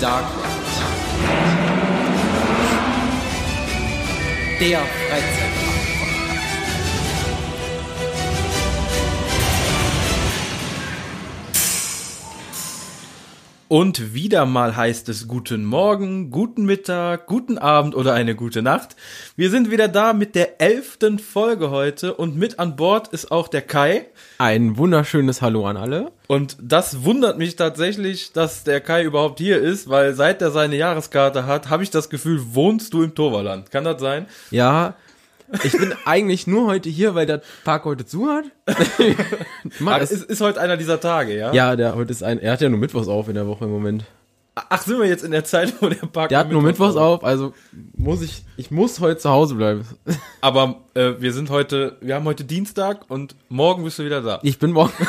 dark ones. Der Freizeit. Und wieder mal heißt es guten Morgen, guten Mittag, guten Abend oder eine gute Nacht. Wir sind wieder da mit der elften Folge heute und mit an Bord ist auch der Kai. Ein wunderschönes Hallo an alle. Und das wundert mich tatsächlich, dass der Kai überhaupt hier ist, weil seit er seine Jahreskarte hat, habe ich das Gefühl, wohnst du im Toverland. Kann das sein? Ja, ich bin eigentlich nur heute hier, weil der Park heute zu hat. Ach, ist, ist heute einer dieser Tage, ja? ja, der heute ist ein, er hat ja nur Mittwochs auf in der Woche im Moment. Ach, sind wir jetzt in der Zeit, wo der Park Der hat nur Mittwochs auf, also muss ich, ich muss heute zu Hause bleiben. Aber äh, wir sind heute, wir haben heute Dienstag und morgen bist du wieder da. Ich bin morgen.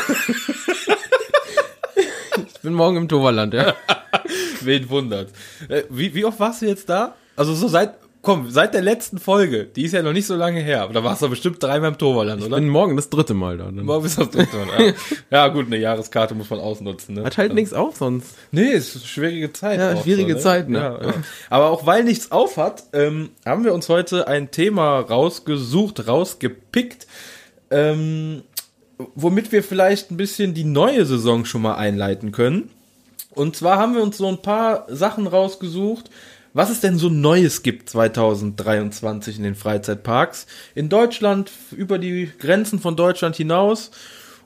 ich bin morgen im Toverland, ja. Wen wundert. Äh, wie, wie oft warst du jetzt da? Also so seit, komm, seit der letzten Folge, die ist ja noch nicht so lange her, aber da warst du bestimmt dreimal im Toverland, Ich oder? bin morgen das dritte Mal da. Dann. Morgen bist du das dritte Mal, ja. ja gut, eine Jahreskarte muss man ausnutzen. Ne? Hat halt nichts auf sonst. Nee, ist eine schwierige Zeit. Ja, schwierige so, Zeit, ne? Ja, ja. Aber auch weil nichts auf hat, ähm, haben wir uns heute ein Thema rausgesucht, rausgepickt, ähm, womit wir vielleicht ein bisschen die neue Saison schon mal einleiten können. Und zwar haben wir uns so ein paar Sachen rausgesucht, was es denn so Neues gibt 2023 in den Freizeitparks in Deutschland, über die Grenzen von Deutschland hinaus.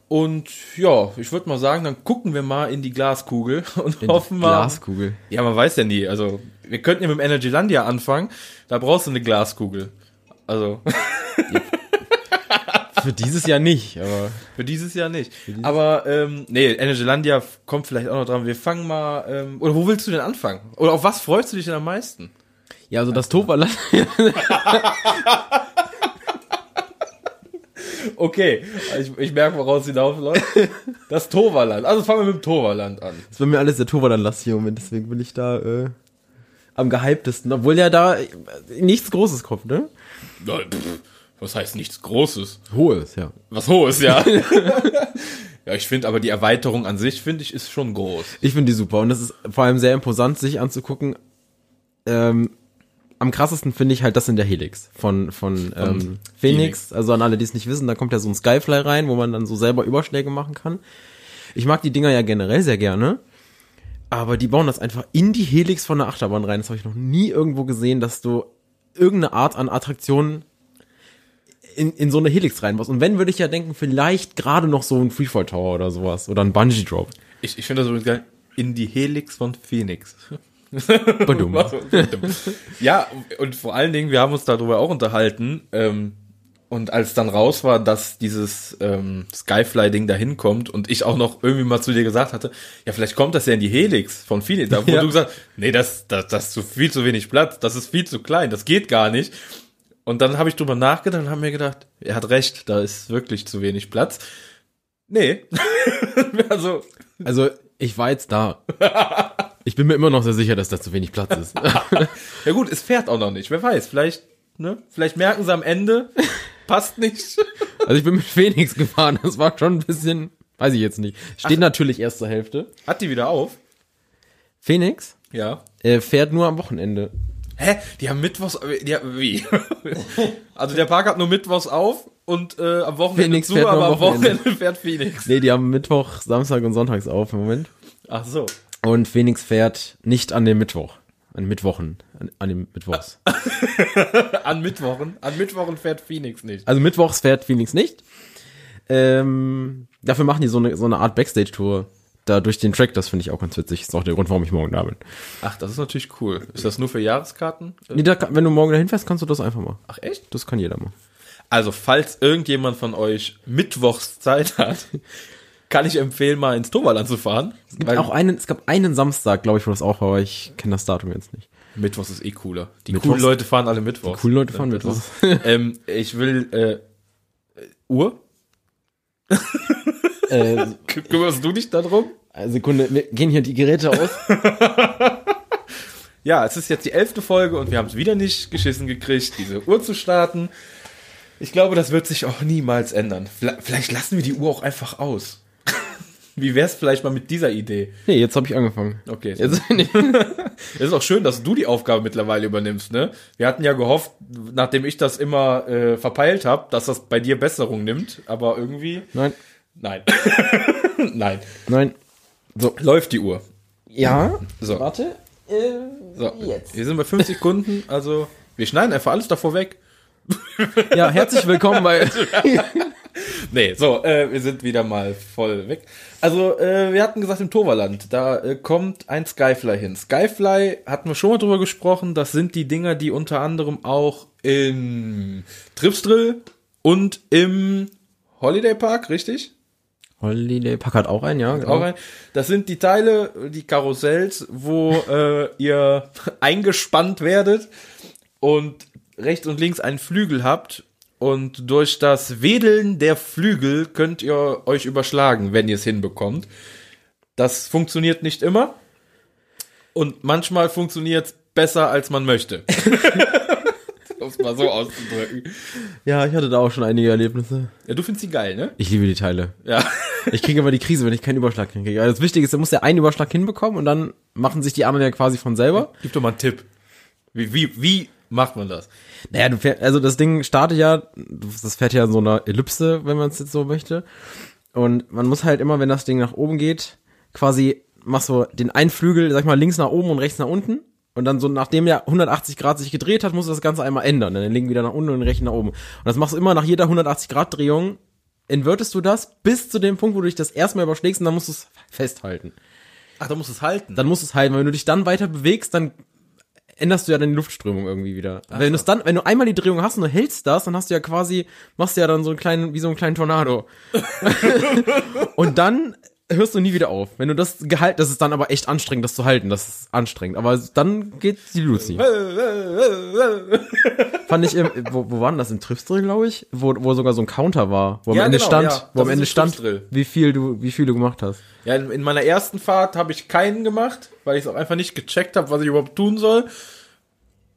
Und ja, ich würde mal sagen, dann gucken wir mal in die Glaskugel und In hoffen mal. Glaskugel. Ja, man weiß ja nie. Also, wir könnten ja mit dem Energylandia anfangen. Da brauchst du eine Glaskugel. Also, Für dieses Jahr nicht, aber für dieses Jahr nicht. Aber, ähm, nee, Energylandia kommt vielleicht auch noch dran. Wir fangen mal, ähm, oder wo willst du denn anfangen? Oder auf was freust du dich denn am meisten? ja, also das Toverland. Okay, ich, ich merke, woraus hinausläuft. Das Toverland. Also fangen wir mit dem Toverland an. Das war mir alles der Toverland-Lass hier im Moment, deswegen bin ich da äh, am gehyptesten. Obwohl ja da nichts Großes kommt, ne? Ja, pff, Was heißt nichts Großes? Hohes, ja. Was Hohes, ja. ja, ich finde aber die Erweiterung an sich, finde ich, ist schon groß. Ich finde die super und das ist vor allem sehr imposant, sich anzugucken. Ähm, am krassesten finde ich halt das in der Helix von, von, ähm, Phoenix. Also an alle, die es nicht wissen, da kommt ja so ein Skyfly rein, wo man dann so selber Überschläge machen kann. Ich mag die Dinger ja generell sehr gerne. Aber die bauen das einfach in die Helix von der Achterbahn rein. Das habe ich noch nie irgendwo gesehen, dass du irgendeine Art an Attraktionen in, in so eine Helix reinbaust. Und wenn, würde ich ja denken, vielleicht gerade noch so ein Freefall Tower oder sowas. Oder ein Bungee Drop. Ich, ich finde das übrigens geil. In die Helix von Phoenix. Badum. ja, und vor allen Dingen, wir haben uns darüber auch unterhalten. Ähm, und als dann raus war, dass dieses ähm, Skyfly-Ding da hinkommt und ich auch noch irgendwie mal zu dir gesagt hatte, ja, vielleicht kommt das ja in die Helix von Phoenix. Da, wo Ja. du gesagt nee, das, das, das ist zu viel zu wenig Platz, das ist viel zu klein, das geht gar nicht. Und dann habe ich drüber nachgedacht und habe mir gedacht, er hat recht, da ist wirklich zu wenig Platz. Nee. also, Also, ich war jetzt da. Ich bin mir immer noch sehr sicher, dass da zu wenig Platz ist. ja gut, es fährt auch noch nicht. Wer weiß, vielleicht, ne? Vielleicht merken sie am Ende, passt nicht. Also ich bin mit Phoenix gefahren, das war schon ein bisschen, weiß ich jetzt nicht. Steht natürlich erst zur Hälfte. Hat die wieder auf? Phoenix Ja. äh, fährt nur am Wochenende. Hä? Die haben Mittwochs, die haben, wie? also der Park hat nur Mittwochs auf und äh, am Wochenende Phoenix zu, aber am am Wochenende. Wochenende fährt Phoenix. Nee, die haben Mittwoch, Samstag und Sonntags auf im Moment. Ach so. Und Phoenix fährt nicht an dem Mittwoch. An Mittwochen. An, an dem Mittwochs. An Mittwochen. An Mittwochen fährt Phoenix nicht. Also Mittwochs fährt Phoenix nicht. Ähm, dafür machen die so eine, so eine Art Backstage-Tour. Da durch den Track, das finde ich auch ganz witzig. Ist auch der Grund, warum ich morgen da bin. Ach, das ist natürlich cool. Ist das nur für Jahreskarten? Nee, da, wenn du morgen dahin fährst, kannst du das einfach mal. Ach echt? Das kann jeder mal. Also, falls irgendjemand von euch Mittwochs Zeit hat, kann ich empfehlen, mal ins Toverland zu fahren. Es gibt auch einen, es gab einen Samstag, glaube ich, wo das auch war, aber ich kenne das Datum jetzt nicht. Mittwochs ist eh cooler. Die Mittwochs- coolen Leute fahren alle Mittwochs. Coole Leute fahren Das mit. ist- ähm, ich will, äh, äh, Uhr? äh, Kü- Kümmerst du dich darum? Sekunde, wir gehen hier die Geräte aus. Ja, es ist jetzt die elfte Folge und wir haben es wieder nicht geschissen gekriegt, diese Uhr zu starten. Ich glaube, das wird sich auch niemals ändern. Vielleicht lassen wir die Uhr auch einfach aus. Wie wär's vielleicht mal mit dieser Idee? Nee, jetzt habe ich angefangen. Okay. Jetzt, Es ist auch schön, dass du die Aufgabe mittlerweile übernimmst, ne? Wir hatten ja gehofft, nachdem ich das immer äh, verpeilt habe, dass das bei dir Besserung nimmt, aber irgendwie nein, nein. nein. nein. Läuft die Uhr. Ja. So. Warte. so. Wir sind bei 5 Sekunden, also wir schneiden einfach alles davor weg. Ja, herzlich willkommen bei. Nee, so, äh, wir sind wieder mal voll weg. Also, äh, wir hatten gesagt, im Toverland, da äh, kommt ein Skyfly hin. Skyfly, hatten wir schon mal drüber gesprochen, das sind die Dinger, die unter anderem auch in Tripsdrill und im Holiday Park, richtig? Holiday hat auch einen, ja. Genau. Auch ein, das sind die Teile, die Karussells, wo äh, ihr eingespannt werdet und rechts und links einen Flügel habt und durch das Wedeln der Flügel könnt ihr euch überschlagen, wenn ihr es hinbekommt. Das funktioniert nicht immer und manchmal funktioniert es besser, als man möchte. um es mal so auszudrücken. Ja, ich hatte da auch schon einige Erlebnisse. Ja, du findest sie geil, ne? Ich liebe die Teile. Ja. Ich kriege aber die Krise, wenn ich keinen Überschlag hinkriege. Also das Wichtige ist, er muss ja einen Überschlag hinbekommen und dann machen sich die anderen ja quasi von selber. Gib doch mal einen Tipp. Wie, wie, wie macht man das? Naja, du fährst, also das Ding startet ja, das fährt ja in so einer Ellipse, wenn man es jetzt so möchte. Und man muss halt immer, wenn das Ding nach oben geht, quasi machst du den einen Flügel, sag ich mal, links nach oben und rechts nach unten. Und dann so, nachdem er 180 Grad sich gedreht hat, musst du das Ganze einmal ändern. Dann linken wieder nach unten und den rechten nach oben. Und das machst du immer nach jeder 180 Grad Drehung, invertest du das bis zu dem Punkt, wo du dich das erstmal überschlägst und dann musst du es festhalten. Ach, da musst du es halten. Dann musst du es halten, weil wenn du dich dann weiter bewegst, dann änderst du ja deine Luftströmung irgendwie wieder. Wenn du es dann, wenn du einmal die Drehung hast und du hältst das, dann hast du ja quasi, machst du ja dann so einen kleinen, wie so einen kleinen Tornado. und dann hörst du nie wieder auf. Wenn du das gehalten, das ist dann aber echt anstrengend, das zu halten, das ist anstrengend. Aber dann geht die Lucy. Fand ich im, wo, wo war denn das? Im Tripsdrill, glaube ich? Wo, wo sogar so ein Counter war, wo am Ja, Ende genau, stand, ja. wo am Ende stand, wie viel du, wie viel du gemacht hast. Ja, in, in meiner ersten Fahrt habe ich keinen gemacht, weil ich es auch einfach nicht gecheckt habe, was ich überhaupt tun soll.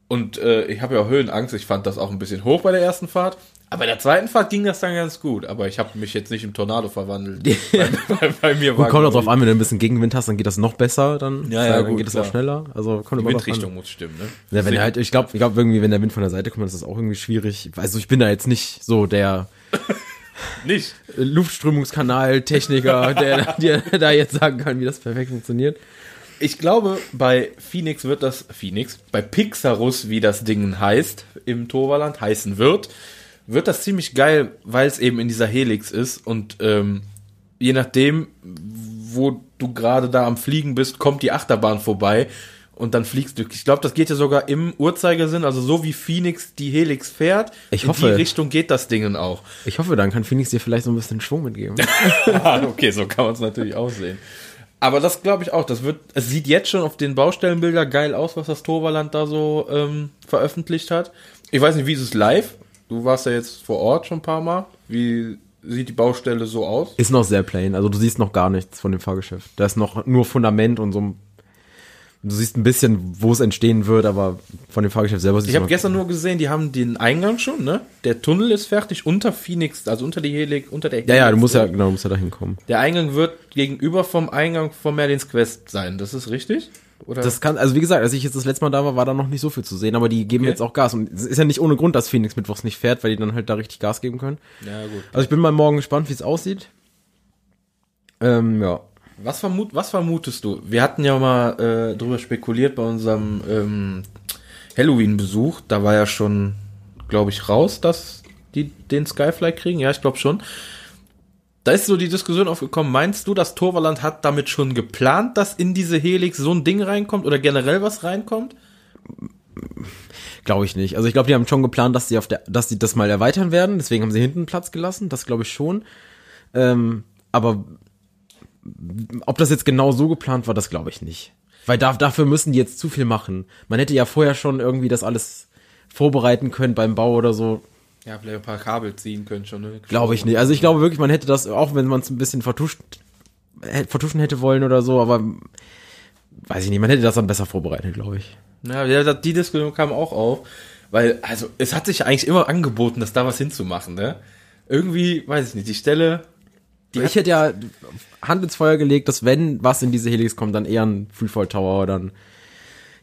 Und äh, ich habe ja auch Höhenangst, ich fand das auch ein bisschen hoch bei der ersten Fahrt. Aber bei der zweiten Fahrt ging das dann ganz gut. Aber ich habe mich jetzt nicht im Tornado verwandelt. bei, bei, bei mir Gut, kommt auch drauf an, wenn du ein bisschen Gegenwind hast, dann geht das noch besser, dann, Ja, ja, dann gut, geht es auch schneller. Also kommt Die. Windrichtung muss stimmen, ne? Ja, wenn halt, ich glaube, ich glaube irgendwie, wenn der Wind von der Seite kommt, ist das auch irgendwie schwierig. Also ich bin da jetzt nicht so der nicht. Luftströmungskanal-Techniker, der, der da jetzt sagen kann, wie das perfekt funktioniert. Ich glaube, bei Phoenix wird das, Phoenix, bei Pixarus, wie das Ding heißt, im Toverland heißen wird, wird das ziemlich geil, weil es eben in dieser Helix ist und ähm, je nachdem, wo du gerade da am Fliegen bist, kommt die Achterbahn vorbei und dann fliegst du. Ich glaube, das geht ja sogar im Uhrzeigersinn, also so wie Phoenix die Helix fährt, Ich in hoffe. die Richtung geht das Ding auch. Ich hoffe, dann kann Phoenix dir vielleicht so ein bisschen Schwung mitgeben. Ah, okay, so kann man es natürlich aussehen. Aber das glaube ich auch. Das wird, es sieht jetzt schon auf den Baustellenbilder geil aus, was das Toverland da so ähm, veröffentlicht hat. Ich weiß nicht, wie ist es live? Du warst ja jetzt vor Ort schon ein paar Mal. Wie sieht die Baustelle so aus? Ist noch sehr plain, also du siehst noch gar nichts von dem Fahrgeschäft. Da ist noch nur Fundament und so ein Du siehst ein bisschen, wo es entstehen wird, aber von dem Fahrgeschäft selber siehst Ich habe gestern nur gesehen, die haben den Eingang schon, ne? Der Tunnel ist fertig unter Phoenix, also unter die Helix, unter der Ja, ja, du Helix. musst ja, genau, du musst ja da hinkommen. Der Eingang wird gegenüber vom Eingang von Merlins Quest sein. Das ist richtig? Oder? Das kann, also wie gesagt, als ich jetzt das letzte Mal da war, war da noch nicht so viel zu sehen, aber die geben Okay. jetzt auch Gas. Und es ist ja nicht ohne Grund, dass Phoenix mittwochs nicht fährt, weil die dann halt da richtig Gas geben können. ja, gut. Also ich bin mal morgen gespannt, wie es aussieht. Ähm, ja. Was, vermut, was vermutest du? Wir hatten ja mal äh, drüber spekuliert bei unserem ähm, Halloween-Besuch. Da war ja schon, glaube ich, raus, dass die den Skyfly kriegen. Ja, ich glaube schon. Da ist so die Diskussion aufgekommen. Meinst du, das Torvaland hat damit schon geplant, dass in diese Helix so ein Ding reinkommt oder generell was reinkommt? Glaube ich nicht. Also ich glaube, die haben schon geplant, dass sie auf der, dass sie das mal erweitern werden. Deswegen haben sie hinten Platz gelassen. Das glaube ich schon. Ähm, aber ob das jetzt genau so geplant war, das glaube ich nicht. Weil da, dafür müssen die jetzt zu viel machen. Man hätte ja vorher schon irgendwie das alles vorbereiten können beim Bau oder so. Ja, vielleicht ein paar Kabel ziehen können schon. Ne? Glaube ich nicht. Also ich glaube wirklich, man hätte das, auch wenn man es ein bisschen vertuscht, vertuschen hätte wollen oder so, aber weiß ich nicht, man hätte das dann besser vorbereitet, glaube ich. Ja, die Diskussion kam auch auf, weil, also, es hat sich ja eigentlich immer angeboten, dass da was hinzumachen, ne? Irgendwie, weiß ich nicht, die Stelle Die ich hätte ja Hand ins Feuer gelegt, dass wenn was in diese Helix kommt, dann eher ein Freefall Tower oder dann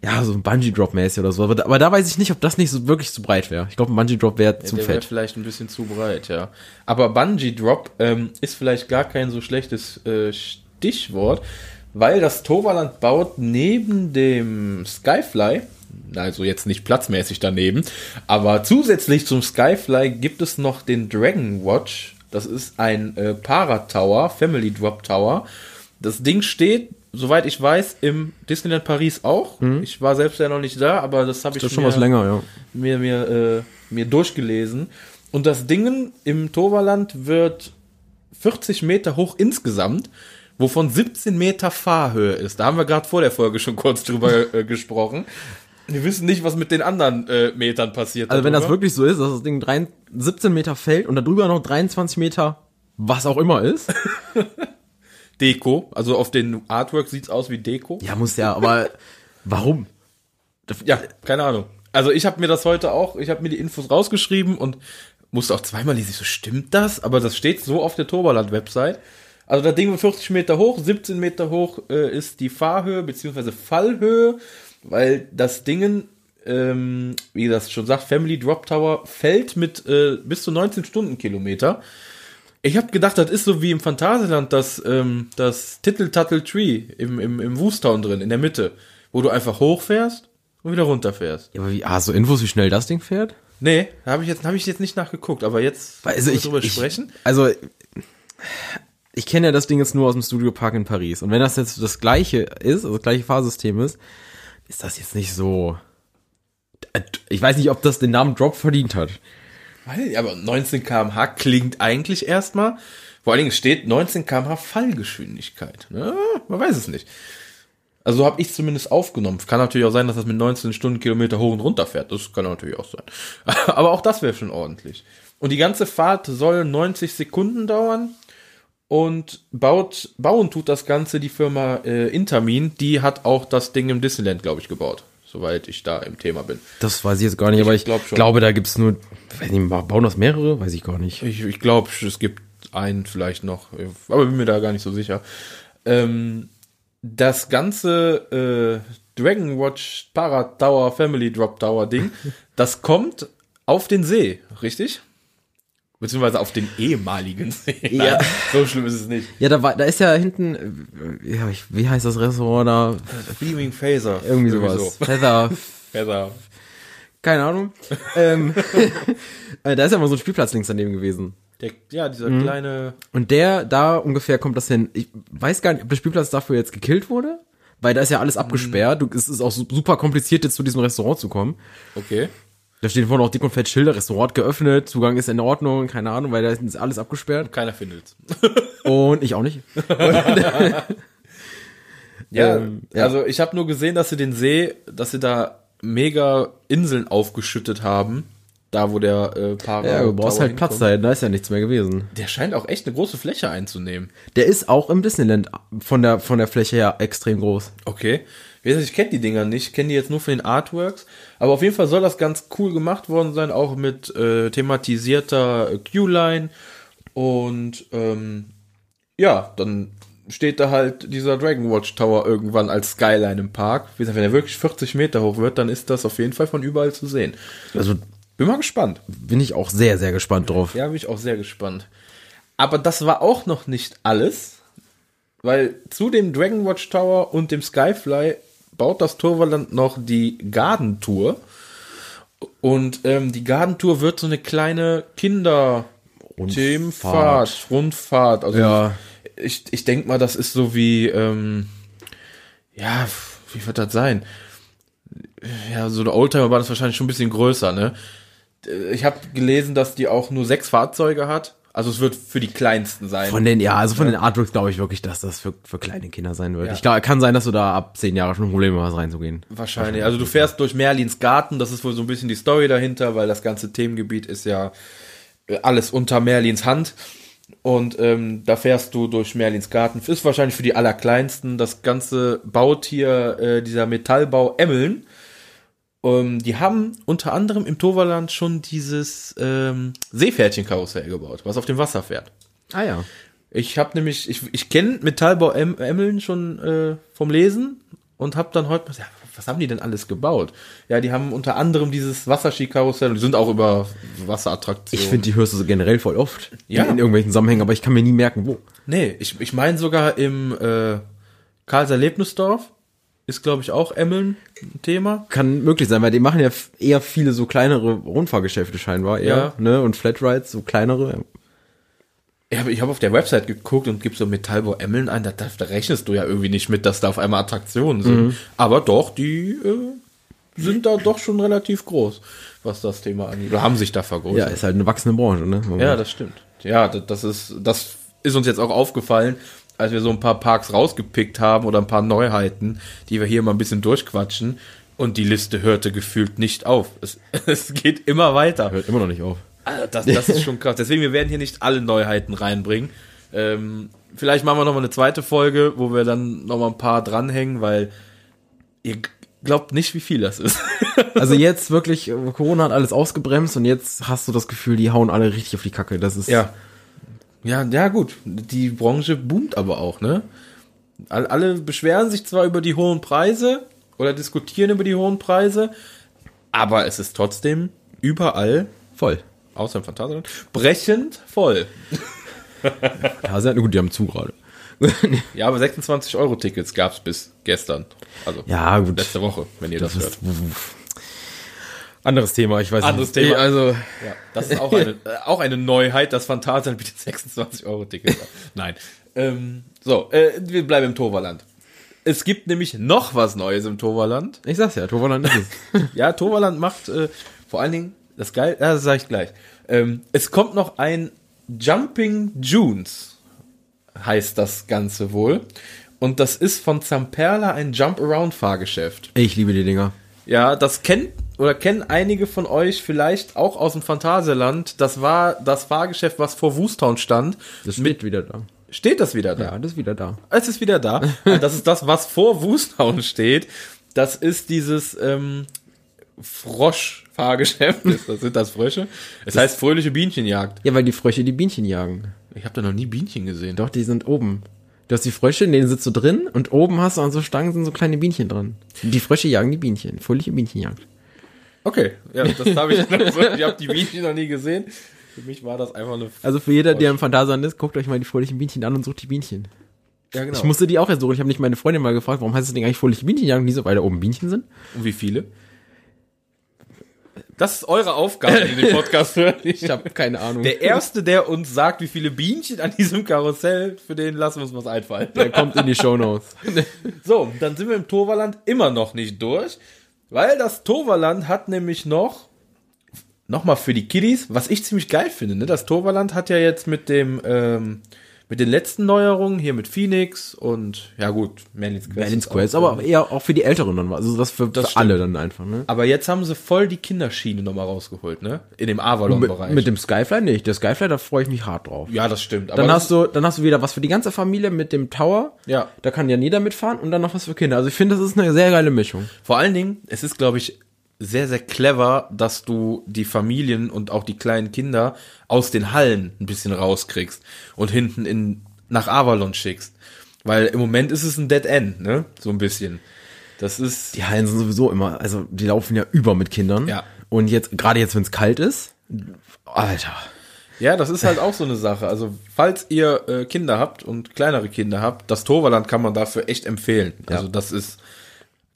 ja, so ein Bungee Drop mäßig oder so. Aber, da- aber da weiß ich nicht, ob das nicht so wirklich zu breit wäre. Ich glaube, ein Bungee Drop wäre zu der wäre fett. vielleicht ein bisschen zu breit, ja. Aber Bungee Drop ähm, ist vielleicht gar kein so schlechtes äh, Stichwort, weil das Toverland baut neben dem Skyfly, also jetzt nicht platzmäßig daneben, aber zusätzlich zum Skyfly gibt es noch den Dragon Watch. Das ist ein äh, Para-Tower, Family Drop Tower. Das Ding steht, soweit ich weiß, im Disneyland Paris auch. Ich war selbst ja noch nicht da, aber das habe ich Das schon mir- was länger, ja. mir, mir, äh, mir durchgelesen. Und das Ding im Toverland wird 40 Meter hoch insgesamt, wovon 17 Meter Fahrhöhe ist. Da haben wir gerade vor der Folge schon kurz drüber äh, gesprochen. Wir wissen nicht, was mit den anderen äh, Metern passiert. Also wenn das wirklich so ist, dass das Ding drei, 17 Meter fällt und darüber noch 23 Meter, was auch immer ist. Deko, also auf den Artwork sieht's aus wie Deko. Ja, muss ja, aber warum? Ja, keine Ahnung. Also ich habe mir das heute auch, ich habe mir die Infos rausgeschrieben und musste auch zweimal lesen, so, stimmt das? Aber das steht so auf der Toverland-Website. Also das Ding wird 40 Meter hoch, 17 Meter hoch äh, ist die Fahrhöhe beziehungsweise Fallhöhe, weil das Ding, ähm, wie das schon sagt, Family Drop Tower fällt mit äh, bis zu 19 Stundenkilometer. Ich habe gedacht, das ist so wie im Phantasialand das, ähm, das Tittle Tuttle Tree im, im, im Woostown drin, in der Mitte, wo du einfach hochfährst und wieder runterfährst. Ja, aber wie, hast du Infos, wie schnell das Ding fährt? Nee, habe ich jetzt habe ich jetzt nicht nachgeguckt, aber jetzt Also ich, drüber ich sprechen. also ich kenne ja das Ding jetzt nur aus dem Studiopark in Paris und wenn das jetzt das gleiche ist, also das gleiche Fahrsystem ist, ist das jetzt nicht so ich weiß nicht, ob das den Namen Drop verdient hat. Aber 19 km/h klingt eigentlich erstmal. Vor allen Dingen steht 19 km/h Fallgeschwindigkeit. Ne? Man weiß es nicht. Also so habe ich zumindest aufgenommen. Kann natürlich auch sein, dass das mit 19 Stundenkilometer hoch und runter fährt. Das kann natürlich auch sein. Aber auch das wäre schon ordentlich. Und die ganze Fahrt soll 90 Sekunden dauern. Und baut, bauen tut das Ganze die Firma äh, Intermin. Die hat auch das Ding im Disneyland, glaube ich, gebaut. Soweit ich da im Thema bin. Das weiß ich jetzt gar nicht, aber ich glaub schon. glaube, da gibt's nur, weiß nicht, bauen das mehrere? Weiß ich gar nicht. Ich, ich glaube, es gibt einen vielleicht noch, aber bin mir da gar nicht so sicher. Ähm, das ganze äh, Dragon Watch Para Tower Family Drop Tower Ding, das kommt auf den See, richtig? Beziehungsweise auf den ehemaligen See. Ja. So schlimm ist es nicht. Ja, da war, da ist ja hinten, äh, ja, ich, wie heißt das Restaurant da? Flaming Phaser. Irgendwie sowas. Feather, Phaser. keine Ahnung. ähm, äh, da ist ja mal so ein Spielplatz links daneben gewesen. Der, ja, dieser Mhm. kleine. Und der, da ungefähr kommt das hin. Ich weiß gar nicht, ob der Spielplatz dafür jetzt gekillt wurde, weil da ist ja alles abgesperrt. Du, es ist auch su- super kompliziert, jetzt zu diesem Restaurant zu kommen. Okay. Da stehen vorne auch dick und fett Schilder, Restaurant geöffnet, Zugang ist in Ordnung, keine Ahnung, weil da ist alles abgesperrt. Keiner findet's. Und ich auch nicht. Ja, Ähm, ja. also ich habe nur gesehen, dass sie den See, dass sie da mega Inseln aufgeschüttet haben. Da, wo der äh, Para Ja, du brauchst halt Platz hinkommt. da, da ist ja nichts mehr gewesen. Der scheint auch echt eine große Fläche einzunehmen. Der ist auch im Disneyland von der, von der Fläche her extrem groß. Okay. Ich kenne die Dinger nicht, kenne die jetzt nur von den Artworks. Aber auf jeden Fall soll das ganz cool gemacht worden sein, auch mit äh, thematisierter äh, Q-Line. Und ähm, ja, dann steht da halt dieser Dragon Watch Tower irgendwann als Skyline im Park. Wie gesagt, wenn er wirklich 40 Meter hoch wird, dann ist das auf jeden Fall von überall zu sehen. Also Bin mal gespannt. bin ich auch sehr, sehr gespannt drauf. Ja, bin ich auch sehr gespannt. Aber das war auch noch nicht alles, weil zu dem Dragon Watch Tower und dem Skyfly baut das Toverland noch die Garden Tour. Und ähm, die Garden Tour wird so eine kleine Kinder Themenfahrt, Rundfahrt. Also Ja. ich, ich denke mal, das ist so wie, ähm, ja, wie wird das sein? Ja, so eine Oldtimer war das wahrscheinlich schon ein bisschen größer, ne? Ich habe gelesen, dass die auch nur sechs Fahrzeuge hat. Also es wird für die kleinsten sein. Von den, ja, also von den Artworks glaube ich wirklich, dass das für, für kleine Kinder sein wird. Ja. Ich glaube, kann sein, dass du da ab zehn Jahre schon Probleme hast, reinzugehen. Wahrscheinlich. Also du fährst durch Merlins Garten, das ist wohl so ein bisschen die Story dahinter, weil das ganze Themengebiet ist ja äh, alles unter Merlins Hand. Und ähm, da fährst du durch Merlins Garten. Ist wahrscheinlich für die Allerkleinsten. Das Ganze baut hier äh, dieser Metallbau Emmeln. Ähm, die haben unter anderem im Toverland schon dieses ähm, Seepferdchenkarussell gebaut, was auf dem Wasser fährt. Ah ja. Ich habe nämlich, ich, ich kenne Metallbau em Emmeln schon äh, vom Lesen und habe dann heute, ja, was haben die denn alles gebaut? Ja, die haben unter anderem dieses Wasserskikarussell und die sind auch über Wasserattraktionen. Ich finde, die hörst du so generell voll oft. Ja. In, in irgendwelchen Zusammenhängen, aber ich kann mir nie merken, wo. Nee, ich, ich meine sogar im äh, Karlser Lebnisdorf ist, glaube ich, auch Emmeln ein Thema. Kann möglich sein, weil die machen ja eher viele so kleinere Rundfahrgeschäfte scheinbar, eher, Ja. ne? Und Flatrides, so kleinere. Ich habe ich hab auf der Website geguckt und gibst so Metallbau Emmeln ein, da, da, rechnest du ja irgendwie nicht mit, dass da auf einmal Attraktionen sind. Aber doch, die äh, sind da doch schon relativ groß, was das Thema angeht. Oder haben sich da Ja, vergrößert. ist halt eine wachsende Branche, ne? Ja, das stimmt. Ja, das, das ist, das ist uns jetzt auch aufgefallen, als wir so ein paar Parks rausgepickt haben oder ein paar Neuheiten, die wir hier mal ein bisschen durchquatschen. Und die Liste hörte gefühlt nicht auf. Es, es geht immer weiter. Hört immer noch nicht auf. Also das, das ist schon krass. Deswegen, wir werden hier nicht alle Neuheiten reinbringen. Ähm, vielleicht machen wir noch mal eine zweite Folge, wo wir dann noch mal ein paar dranhängen, weil ihr glaubt nicht, wie viel das ist. Also jetzt wirklich, äh, Corona hat alles ausgebremst und jetzt hast du das Gefühl, die hauen alle richtig auf die Kacke. Das ist, Ja. Ja, ja, gut. Die Branche boomt aber auch, ne? All- Alle beschweren sich zwar über die hohen Preise oder diskutieren über die hohen Preise, aber es ist trotzdem überall, voll. außer im Phantasialand, brechend voll. Ja, sehr gut, die haben zu gerade. Ja, aber 26 Euro Tickets gab's bis gestern. Also ja, gut. letzte Woche, wenn ihr das, Das hört. ist, anderes Thema, ich weiß Anderes nicht. Thema. Also, Ja, das ist auch eine, äh, auch eine Neuheit, dass Phantasialand bietet 26 Euro Tickets. an. Nein. Ähm, so, äh, wir bleiben im Toverland. Es gibt nämlich noch was Neues im Toverland. ich sag's ja, Toverland ist es. Ja, Toverland macht äh, vor allen Dingen das geil, ja, das sage ich gleich. Ähm, es kommt noch ein Jumping Junes, heißt das Ganze wohl. Und das ist von Zamperla ein Jump-Around-Fahrgeschäft. Ich liebe die Dinger. Ja, das kennt oder kennen einige von euch vielleicht auch aus dem Phantasialand. Das war das Fahrgeschäft, was vor Woostown stand. Das steht wieder da. Steht das wieder da? Ja, das ist wieder da. Es ist wieder da. Das ist das, was vor Woostown steht. Das ist dieses ähm, Frosch-Fahrgeschäft. Das sind das Frösche. Es heißt fröhliche Bienchenjagd. Ja, weil die Frösche die Bienchen jagen. Ich habe da noch nie Bienchen gesehen. Doch, die sind oben. Du hast die Frösche, in denen sitzt du drin und oben hast du an so Stangen sind so kleine Bienchen drin. Die Frösche jagen die Bienchen. Fröhliche Bienchenjagd. Okay, ja, das habe ich. ich habe die Bienchen noch nie gesehen. Für mich war das einfach eine. Also für jeder, der im Phantasialand ist, guckt euch mal die fröhlichen Bienchen an und sucht die Bienchen. Ja, genau. Ich musste die auch erst suchen. Ich habe nicht meine Freundin mal gefragt, warum heißt das Ding eigentlich fröhliche Bienchen Und die so, weil da oben Bienchen sind. Und wie viele? Das ist eure Aufgabe, die den Podcast hört. Ich habe keine Ahnung. Der erste, der uns sagt, wie viele Bienchen an diesem Karussell, für den lassen wir uns was einfallen. Der kommt in die Shownotes. So, dann sind wir im Toverland immer noch nicht durch, weil das Toverland hat nämlich noch nochmal für die Kiddies, was ich ziemlich geil finde. Ne? Das Toverland hat ja jetzt mit dem ähm, mit den letzten Neuerungen hier mit Phoenix und ja gut, Merlin's Quest. Merlin's Quest, aber eher auch für die Älteren dann. Also das für, Das für alle dann einfach, ne? aber jetzt haben sie voll die Kinderschiene nochmal rausgeholt, ne? In dem Avalon-Bereich. Mit, mit dem Skyfly nicht. Der Skyfly, da freue ich mich hart drauf. ja, das stimmt. Dann das hast du, dann hast du wieder was für die ganze Familie mit dem Tower. Ja. Da kann ja jeder mitfahren und dann noch was für Kinder. Also ich finde, das ist eine sehr geile Mischung. Vor allen Dingen, es ist, glaube ich, sehr, sehr clever, dass du die Familien und auch die kleinen Kinder aus den Hallen ein bisschen rauskriegst und hinten in, nach Avalon schickst. Weil im Moment ist es ein Dead End, ne? So ein bisschen. Das ist, Die Hallen sind sowieso immer, also die laufen ja über mit Kindern. Ja. Und jetzt, gerade jetzt, wenn es kalt ist, Alter. ja, das ist halt auch so eine Sache. Also, falls ihr äh, Kinder habt und kleinere Kinder habt, das Toverland kann man dafür echt empfehlen. Also, das ist,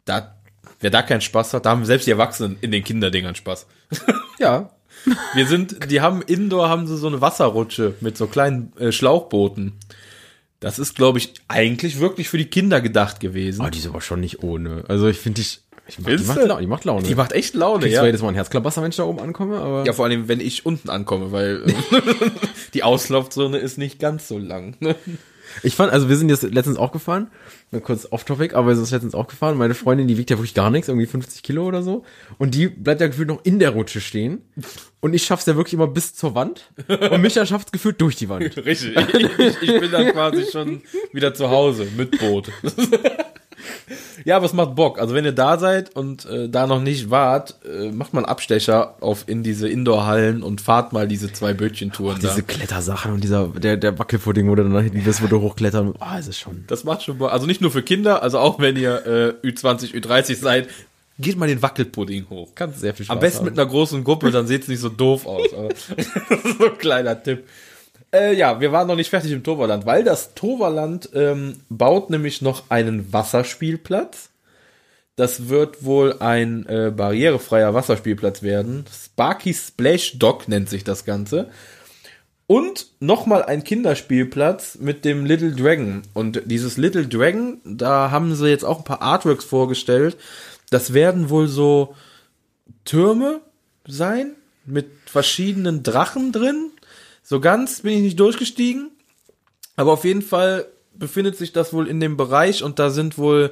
da, wer da keinen Spaß hat, da haben selbst die Erwachsenen in den Kinderdingern Spaß. Ja. Wir sind, die haben Indoor haben sie so eine Wasserrutsche mit so kleinen äh, Schlauchbooten. Das ist, glaube ich, eigentlich wirklich für die Kinder gedacht gewesen. Aber die ist aber schon nicht ohne. Also ich finde, ich, ich die, Findest macht? Laune, die macht Laune. Die macht echt Laune, Kriegst ja. zwar jedes Mal ein Herzklapper, wenn ich da oben ankomme, aber Ja, vor allem, wenn ich unten ankomme, weil äh, die Auslaufzone ist nicht ganz so lang. Ich fand, also wir sind jetzt letztens auch gefahren, mal kurz off-topic, aber wir sind letztens auch gefahren. Meine Freundin, die wiegt ja wirklich gar nichts, irgendwie 50 Kilo oder so. Und die bleibt ja gefühlt noch in der Rutsche stehen. Und ich schaff's ja wirklich immer bis zur Wand. Und Micha schafft's gefühlt durch die Wand. Richtig. Ich, ich bin dann quasi schon wieder zu Hause mit Boot. Ja, aber es macht Bock. Also wenn ihr da seid und äh, da noch nicht wart, äh, macht mal einen Abstecher auf in diese Indoor-Hallen und fahrt mal diese zwei Bötchentouren da. Diese Klettersachen und dieser, der, der Wackelpudding, wo du dann hinten bist, wo du hochklettern. Ah, es ist schon. Das macht schon Bock. Also nicht nur für Kinder, also auch wenn ihr äh, Ü20, Ü30 seid, geht mal den Wackelpudding hoch. Kann sehr viel Spaß Am besten haben. mit einer großen Gruppe, dann sieht's nicht so doof aus. Das ist so ein kleiner Tipp. Äh, ja, wir waren noch nicht fertig im Toverland, weil das Toverland ähm, baut nämlich noch einen Wasserspielplatz. Das wird wohl ein äh, barrierefreier Wasserspielplatz werden. Sparky Splash Dock nennt sich das Ganze. Und nochmal ein Kinderspielplatz mit dem Little Dragon. Und dieses Little Dragon, da haben sie jetzt auch ein paar Artworks vorgestellt. Das werden wohl so Türme sein mit verschiedenen Drachen drin. So ganz bin ich nicht durchgestiegen. Aber auf jeden Fall befindet sich das wohl in dem Bereich und da sind wohl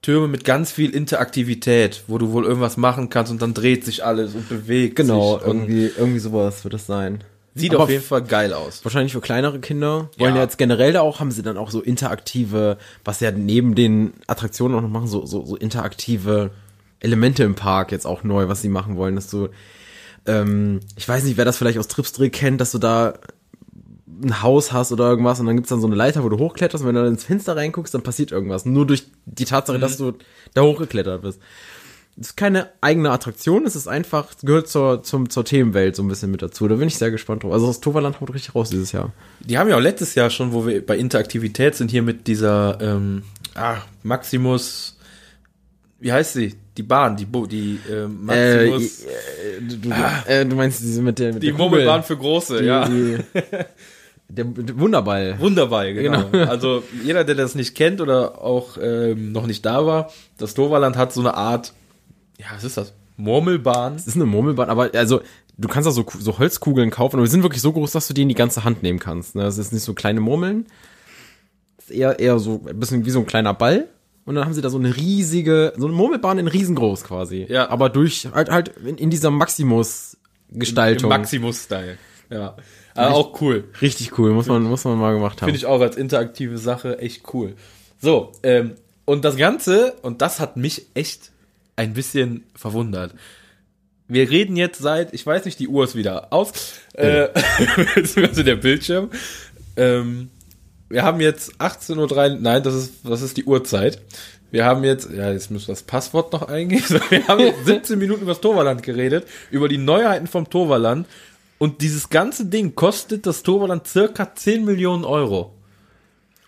Türme mit ganz viel Interaktivität, wo du wohl irgendwas machen kannst und dann dreht sich alles und bewegt Genau, sich. Und irgendwie, irgendwie sowas wird es sein. sieht Aber auf jeden Fall geil aus. Wahrscheinlich für kleinere Kinder. Wollen Ja. ja jetzt generell da auch, haben sie dann auch so interaktive, was ja neben den Attraktionen auch noch machen, so, so, so interaktive Elemente im Park jetzt auch neu, was sie machen wollen, dass du, ähm, ich weiß nicht, wer das vielleicht aus Tripsdrill kennt, dass du da ein Haus hast oder irgendwas und dann gibt's dann so eine Leiter, wo du hochkletterst und wenn du dann ins Fenster reinguckst, dann passiert irgendwas. Nur durch die Tatsache, dass du da hochgeklettert bist. Es ist keine eigene Attraktion, es ist einfach, es gehört zur, zum, zur Themenwelt so ein bisschen mit dazu. Da bin ich sehr gespannt drauf. Also das Toverland haut richtig raus dieses Jahr. Die haben ja auch letztes Jahr schon, wo wir bei Interaktivität sind, hier mit dieser ähm, ah, Maximus, wie heißt sie? Die Bahn, die Bo die ähm, Maximus, Äh, du, du, äh, du meinst diese mit der mit die der. Murmelbahn für Große, die, ja. Die, der, der Wunderball. Wunderbar, genau. Also jeder, der das nicht kennt oder auch ähm, noch nicht da war, das Toverland hat so eine Art, ja, was ist das? Murmelbahn. Es ist eine Murmelbahn, aber also du kannst da so, so Holzkugeln kaufen, aber die sind wirklich so groß, dass du die in die ganze Hand nehmen kannst. Ne? Das ist nicht so kleine Murmeln. Das ist eher, eher so ein bisschen wie so ein kleiner Ball. Und dann haben sie da so eine riesige, so eine Murmelbahn in riesengroß quasi. Ja. Aber durch, halt, halt in, in dieser Maximus-Gestaltung. Maximus-Style. Ja. Aber auch cool. Richtig cool, muss man, muss man mal gemacht haben. Finde ich auch als interaktive Sache echt cool. So, ähm, und das Ganze, und das hat mich echt ein bisschen verwundert. Wir reden jetzt seit, ich weiß nicht, die Uhr ist wieder aus, äh, beziehungsweise der Bildschirm. Ähm, wir haben jetzt 18.03 Uhr, nein, das ist, das ist die Uhrzeit. Wir haben jetzt, ja, jetzt müssen wir das Passwort noch eingeben. Wir haben jetzt 17 Minuten über das Toverland geredet, über die Neuheiten vom Toverland. Und dieses ganze Ding kostet das Toverland circa 10 Millionen Euro.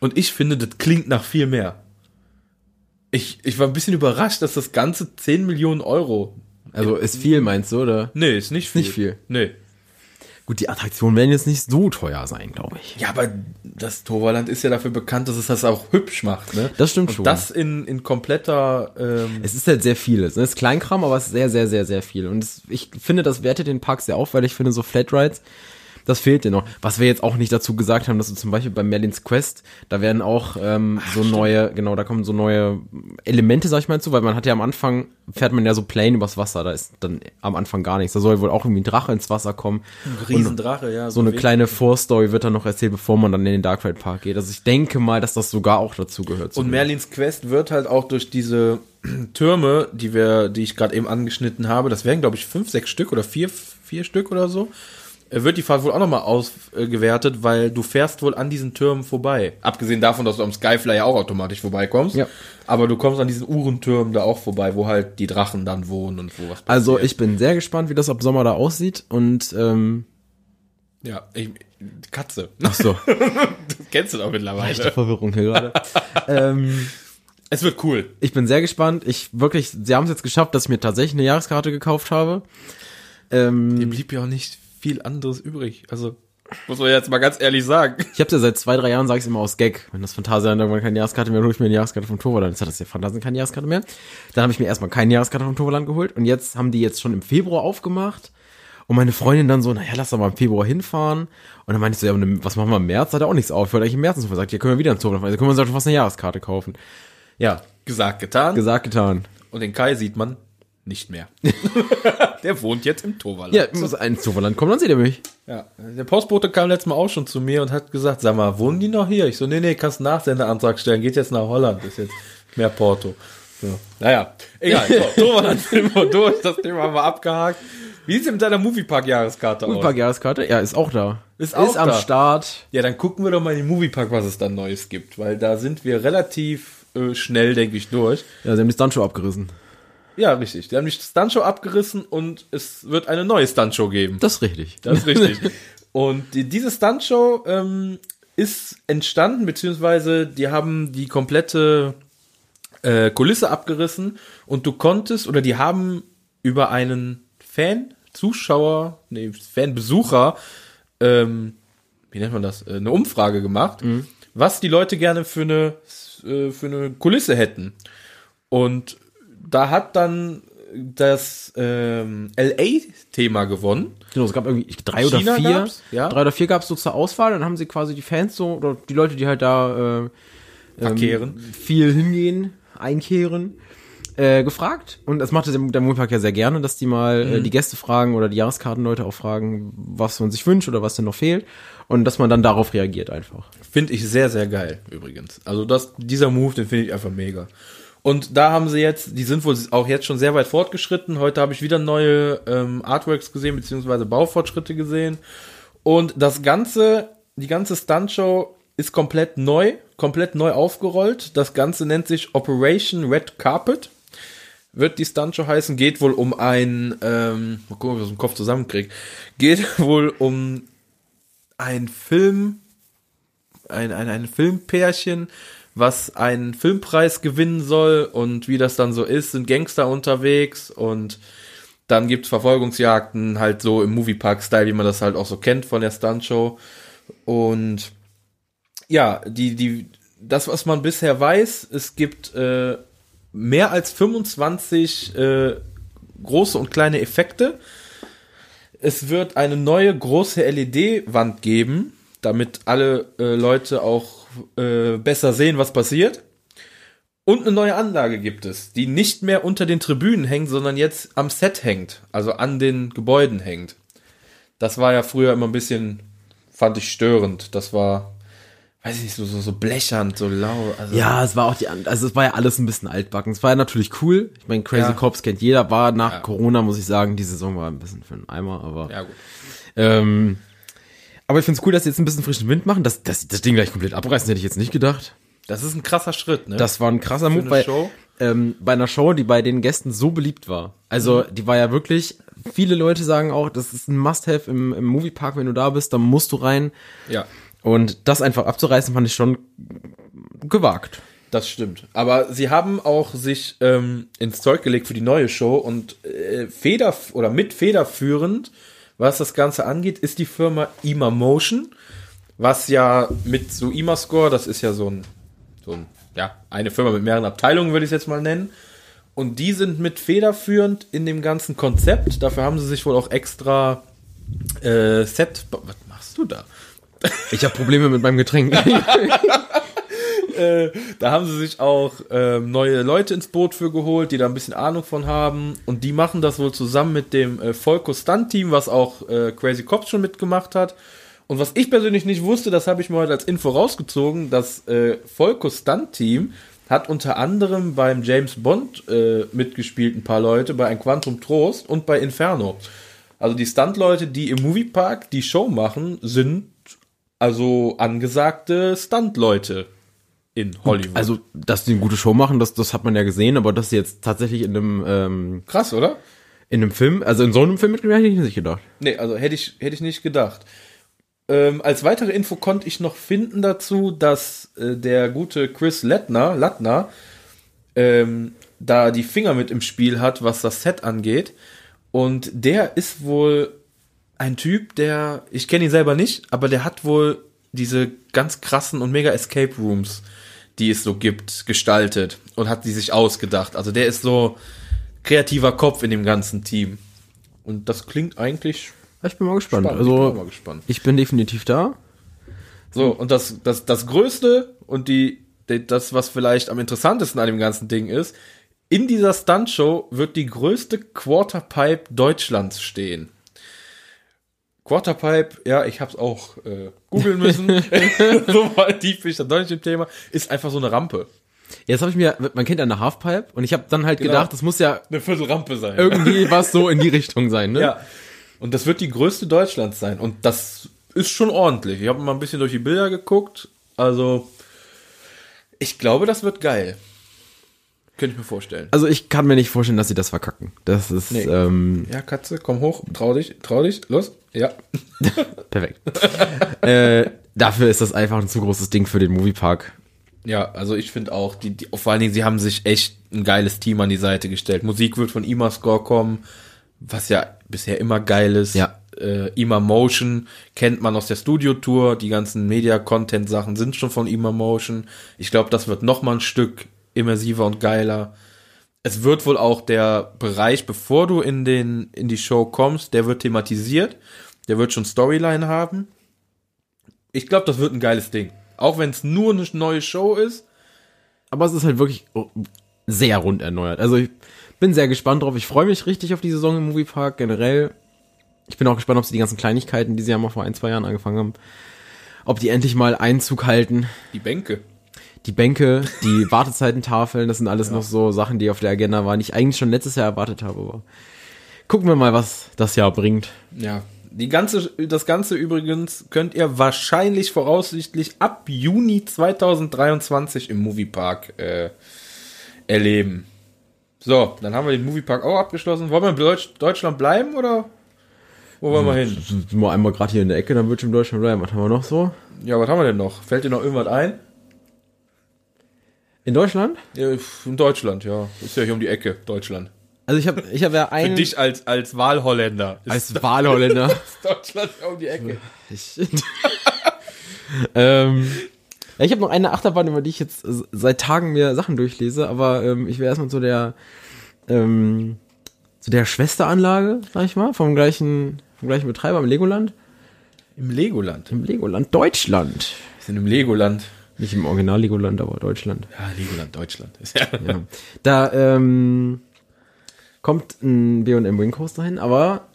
Und ich finde, das klingt nach viel mehr. Ich, ich war ein bisschen überrascht, dass das Ganze 10 Millionen Euro. Also ist viel, meinst du, oder? Nee, ist nicht viel. Nicht viel. Nee. Gut, die Attraktionen werden jetzt nicht so teuer sein, glaube ich. Ja, aber das Toverland ist ja dafür bekannt, dass es das auch hübsch macht, ne? Das stimmt Und schon. Das in, in kompletter, ähm, Es ist halt sehr vieles. Es ist Kleinkram, aber es ist sehr, sehr, sehr, sehr viel. Und es, ich finde, das wertet den Park sehr auf, weil ich finde, so Flatrides, das fehlt dir noch. Was wir jetzt auch nicht dazu gesagt haben, dass du zum Beispiel bei Merlins Quest, da werden auch ähm, so neue, genau, da kommen so neue Elemente, sag ich mal zu, weil man hat ja am Anfang, fährt man ja so plain übers Wasser, da ist dann am Anfang gar nichts. Da soll wohl auch irgendwie ein Drache ins Wasser kommen. Riesendrache, ja. So eine Weg- kleine Vorstory wird dann noch erzählt, bevor man dann in den Dark Ride Park geht. Also ich denke mal, dass das sogar auch dazu gehört. Und Merlins Quest wird halt auch durch diese Türme, die wir, die ich gerade eben angeschnitten habe, das wären glaube ich fünf, sechs Stück oder vier, vier Stück oder so, wird die Fahrt wohl auch nochmal ausgewertet, weil du fährst wohl an diesen Türmen vorbei. Abgesehen davon, dass du am Skyflyer auch automatisch vorbeikommst. Ja. Aber du kommst an diesen Uhrentürmen da auch vorbei, wo halt die Drachen dann wohnen und wo was passiert. Also ich bin sehr gespannt, wie das ab Sommer da aussieht und ähm, Ja, ich, Katze. ach so, Das kennst du doch mittlerweile. echte Verwirrung hier gerade. ähm, Es wird cool. ich bin sehr gespannt. Ich wirklich, sie haben es jetzt geschafft, dass ich mir tatsächlich eine Jahreskarte gekauft habe. Ähm, Dem blieb ja auch nicht viel anderes übrig. Also, muss man jetzt mal ganz ehrlich sagen. ich habe ja seit zwei, drei Jahren, sage ich immer aus Gag, wenn das Phantasialand irgendwann keine Jahreskarte mehr, hole ich mir eine Jahreskarte vom Toverland. Jetzt hat das ja Phantasialand keine Jahreskarte mehr. Dann habe ich mir erstmal keine Jahreskarte vom Toverland geholt und jetzt haben die jetzt schon im Februar aufgemacht. Und meine Freundin dann so, naja, lass doch mal im Februar hinfahren. Und dann meinte ich so, ja, was machen wir im März? Hat er auch nichts auf. Ich wollte eigentlich im März ins Sagt, ja, können wir wieder ins Toverland fahren. Also können wir uns doch fast eine Jahreskarte kaufen. Ja, Gesagt, getan. gesagt, getan. Und den Kai sieht man nicht mehr. Der wohnt jetzt im Toverland. Ja, muss ins Toverland kommen, dann seht ihr mich. ja. Der Postbote kam letztes Mal auch schon zu mir und hat gesagt, sag mal, wohnen die noch hier? Ich so, nee, nee, kannst einen Nachsendeantrag stellen, geht jetzt nach Holland, ist jetzt mehr Porto. Ja. Naja, egal. So, Thomas, sind wir durch. Das Thema haben wir abgehakt. Wie sieht's denn mit deiner Moviepark-Jahreskarte aus? Moviepark-Jahreskarte? Ja, ist auch da. Ist auch ist am da. Start. Ja, dann gucken wir doch mal in den Moviepark, was es da Neues gibt, weil da sind wir relativ äh, schnell, denke ich, durch. Ja, sie haben die Stuntshow abgerissen. Ja, richtig. Die haben die Stuntshow abgerissen und es wird eine neue Stuntshow geben. Das ist richtig. Das ist richtig. Und die, diese Stuntshow ähm, ist entstanden, beziehungsweise die haben die komplette äh, Kulisse abgerissen und du konntest, oder die haben über einen Fan, Zuschauer, nee, Fanbesucher, ähm, wie nennt man das, äh, eine Umfrage gemacht, was die Leute gerne für eine, äh, für eine Kulisse hätten. Und da hat dann das ähm, LA-Thema gewonnen. Genau, es gab irgendwie drei oder China vier. gab's, ja. Drei oder vier gab es so zur Auswahl. Dann haben sie quasi die Fans so, oder die Leute, die halt da äh, ähm, viel hingehen, einkehren, äh, gefragt. Und das machte der der Moonpark ja sehr gerne, dass die mal Mhm. äh, die Gäste fragen oder die Jahreskartenleute auch fragen, was man sich wünscht oder was denn noch fehlt. Und dass man dann darauf reagiert einfach. Finde ich sehr, sehr geil, übrigens. Also das, dieser Move, den finde ich einfach mega. Und da haben sie jetzt, die sind wohl auch jetzt schon sehr weit fortgeschritten. Heute habe ich wieder neue ähm, Artworks gesehen, beziehungsweise Baufortschritte gesehen. Und das Ganze, die ganze Stuntshow ist komplett neu, komplett neu aufgerollt. Das Ganze nennt sich Operation Red Carpet. Wird die Stuntshow heißen, geht wohl um ein, ähm, mal gucken, ob ich das im Kopf zusammenkriege, geht wohl um ein Film, ein, ein, ein Filmpärchen, was einen Filmpreis gewinnen soll und wie das dann so ist, sind Gangster unterwegs und dann gibt's Verfolgungsjagden, halt so im Moviepark-Style, wie man das halt auch so kennt von der Stuntshow. Und ja, die, die, das, was man bisher weiß, es gibt äh, mehr als 25 äh, große und kleine Effekte. Es wird eine neue große LED-Wand geben, damit alle äh, Leute auch äh, besser sehen, was passiert. Und eine neue Anlage gibt es, die nicht mehr unter den Tribünen hängt, sondern jetzt am Set hängt, also an den Gebäuden hängt. Das war ja früher immer ein bisschen, fand ich störend. Das war, weiß ich nicht, so, so, so blechernd, so lau. Also, Ja, es war auch die, also es war ja alles ein bisschen altbacken. Es war ja natürlich cool. Ich meine, Crazy Ja. Cops kennt jeder. War nach Ja. Corona, muss ich sagen, die Saison war ein bisschen für einen Eimer, aber. ja gut. Ähm, aber ich finde es cool, dass sie jetzt ein bisschen frischen Wind machen. Dass, dass sie das Ding gleich komplett abreißen, hätte ich jetzt nicht gedacht. Das ist ein krasser Schritt, ne? Das war ein krasser Move, Show? Ähm, bei einer Show, die bei den Gästen so beliebt war. Also die war ja wirklich, viele Leute sagen auch, das ist ein Must-Have im, im Moviepark, wenn du da bist, dann musst du rein. ja. Und das einfach abzureißen, fand ich schon gewagt. Das stimmt. Aber sie haben auch sich ähm, ins Zeug gelegt für die neue Show und äh, feder oder mit federführend, was das Ganze angeht, ist die Firma IMA Motion, was ja mit so IMA Score, das ist ja so ein, so ein, ja, eine Firma mit mehreren Abteilungen, würde ich es jetzt mal nennen. Und die sind mit federführend in dem ganzen Konzept. Dafür haben sie sich wohl auch extra äh, Set. Was machst du da? Ich habe Probleme mit meinem Getränk. Äh, da haben sie sich auch ähm, neue Leute ins Boot für geholt, die da ein bisschen Ahnung von haben. Und die machen das wohl zusammen mit dem äh, Volko Stunt-Team, was auch äh, Crazy Cops schon mitgemacht hat. Und was ich persönlich nicht wusste, das habe ich mir heute als Info rausgezogen, das äh, Volko Stunt-Team hat unter anderem beim James Bond äh, mitgespielt, ein paar Leute, bei Ein Quantum Trost und bei Inferno. Also die Stunt-Leute, die im Moviepark die Show machen, sind also angesagte Stunt-Leute in Hollywood. Also, dass die eine gute Show machen, das, das hat man ja gesehen, aber dass sie jetzt tatsächlich in einem, ähm, krass, oder? in einem Film, also in so einem Film mitgespielt, hätte ich nicht gedacht. Nee, also hätte ich, hätte ich nicht gedacht. Ähm, als weitere Info konnte ich noch finden dazu, dass äh, der gute Chris Lettner, Lattner ähm, da die Finger mit im Spiel hat, was das Set angeht. Und der ist wohl ein Typ, der, ich kenne ihn selber nicht, aber der hat wohl diese ganz krassen und mega Escape Rooms, die es so gibt, gestaltet und hat die sich ausgedacht. Also der ist so kreativer Kopf in dem ganzen Team. Und das klingt eigentlich Ich bin mal gespannt. spannend. Ich bin Also, gespannt. ich bin definitiv da. So, und das, das, das Größte und die, die, das, was vielleicht am interessantesten an dem ganzen Ding ist, in dieser Stuntshow wird die größte Quarterpipe Deutschlands stehen. Quarterpipe, ja, ich hab's auch äh, googeln müssen. so mal tief bin ich da doch nicht im Thema. Ist einfach so eine Rampe. Jetzt habe ich mir, man kennt ja eine Halfpipe und ich habe dann halt Genau. gedacht, das muss ja Eine Viertelrampe sein. irgendwie was so in die Richtung sein, ne? Ja. Und das wird die größte Deutschlands sein. Und das ist schon ordentlich. Ich habe mal ein bisschen durch die Bilder geguckt. Also, ich glaube, das wird geil. Könnte ich mir vorstellen. Also ich kann mir nicht vorstellen, dass sie das verkacken. Das ist Nee. ähm, Ja, Katze, komm hoch. Trau dich, trau dich. Los. Ja. perfekt. äh, dafür ist das einfach ein zu großes Ding für den Moviepark. Ja, also ich finde auch, die, die, vor allen Dingen, sie haben sich echt ein geiles Team an die Seite gestellt. Musik wird von IMA Score kommen, was ja bisher immer geil ist. Ja. Äh, IMA Motion kennt man aus der Studio-Tour. Die ganzen Media-Content-Sachen sind schon von IMA Motion. Ich glaube, das wird noch mal ein Stück immersiver und geiler. Es wird wohl auch der Bereich, bevor du in den, in die Show kommst, der wird thematisiert. Der wird schon Storyline haben. Ich glaube, das wird ein geiles Ding. Auch wenn es nur eine neue Show ist. Aber es ist halt wirklich oh, sehr rund erneuert. Also ich bin sehr gespannt drauf. Ich freue mich richtig auf die Saison im Moviepark generell. Ich bin auch gespannt, ob sie die ganzen Kleinigkeiten, die sie ja mal vor ein, zwei Jahren angefangen haben, ob die endlich mal Einzug halten. Die Bänke. Die Bänke, die Wartezeitentafeln, das sind alles noch so Sachen, die auf der Agenda waren, die ich eigentlich schon letztes Jahr erwartet habe. Aber gucken wir mal, was das Jahr bringt. Ja. Die ganze, das Ganze übrigens könnt ihr wahrscheinlich voraussichtlich ab Juni 2023 im Moviepark äh, erleben. So, dann haben wir den Moviepark auch abgeschlossen. Wollen wir in Deutsch, Deutschland bleiben oder wo wollen wir hin? Sind wir einmal gerade hier in der Ecke, dann wird schon in Deutschland bleiben. Was haben wir noch so? Ja, was haben wir denn noch? Fällt dir noch irgendwas ein? In Deutschland? Ja, in Deutschland, ja. Ist ja hier um die Ecke, Deutschland. Also ich habe ich hab ja Für einen dich als, als Wahlholländer. Ist als Wahlholländer. Deutschland ja um die Ecke. Ich, ähm, ja, ich habe noch eine Achterbahn, über die ich jetzt seit Tagen mir Sachen durchlese, aber ähm, ich wäre erstmal zu der ähm, zu der Schwesteranlage, sag ich mal, vom gleichen vom gleichen Betreiber im Legoland. Im Legoland. Im Legoland Deutschland. Wir sind im Legoland. Nicht im Original Legoland, aber Deutschland. Ja, Legoland, Deutschland. Ist ja. Da ähm, kommt ein B&M Wing Coaster hin, aber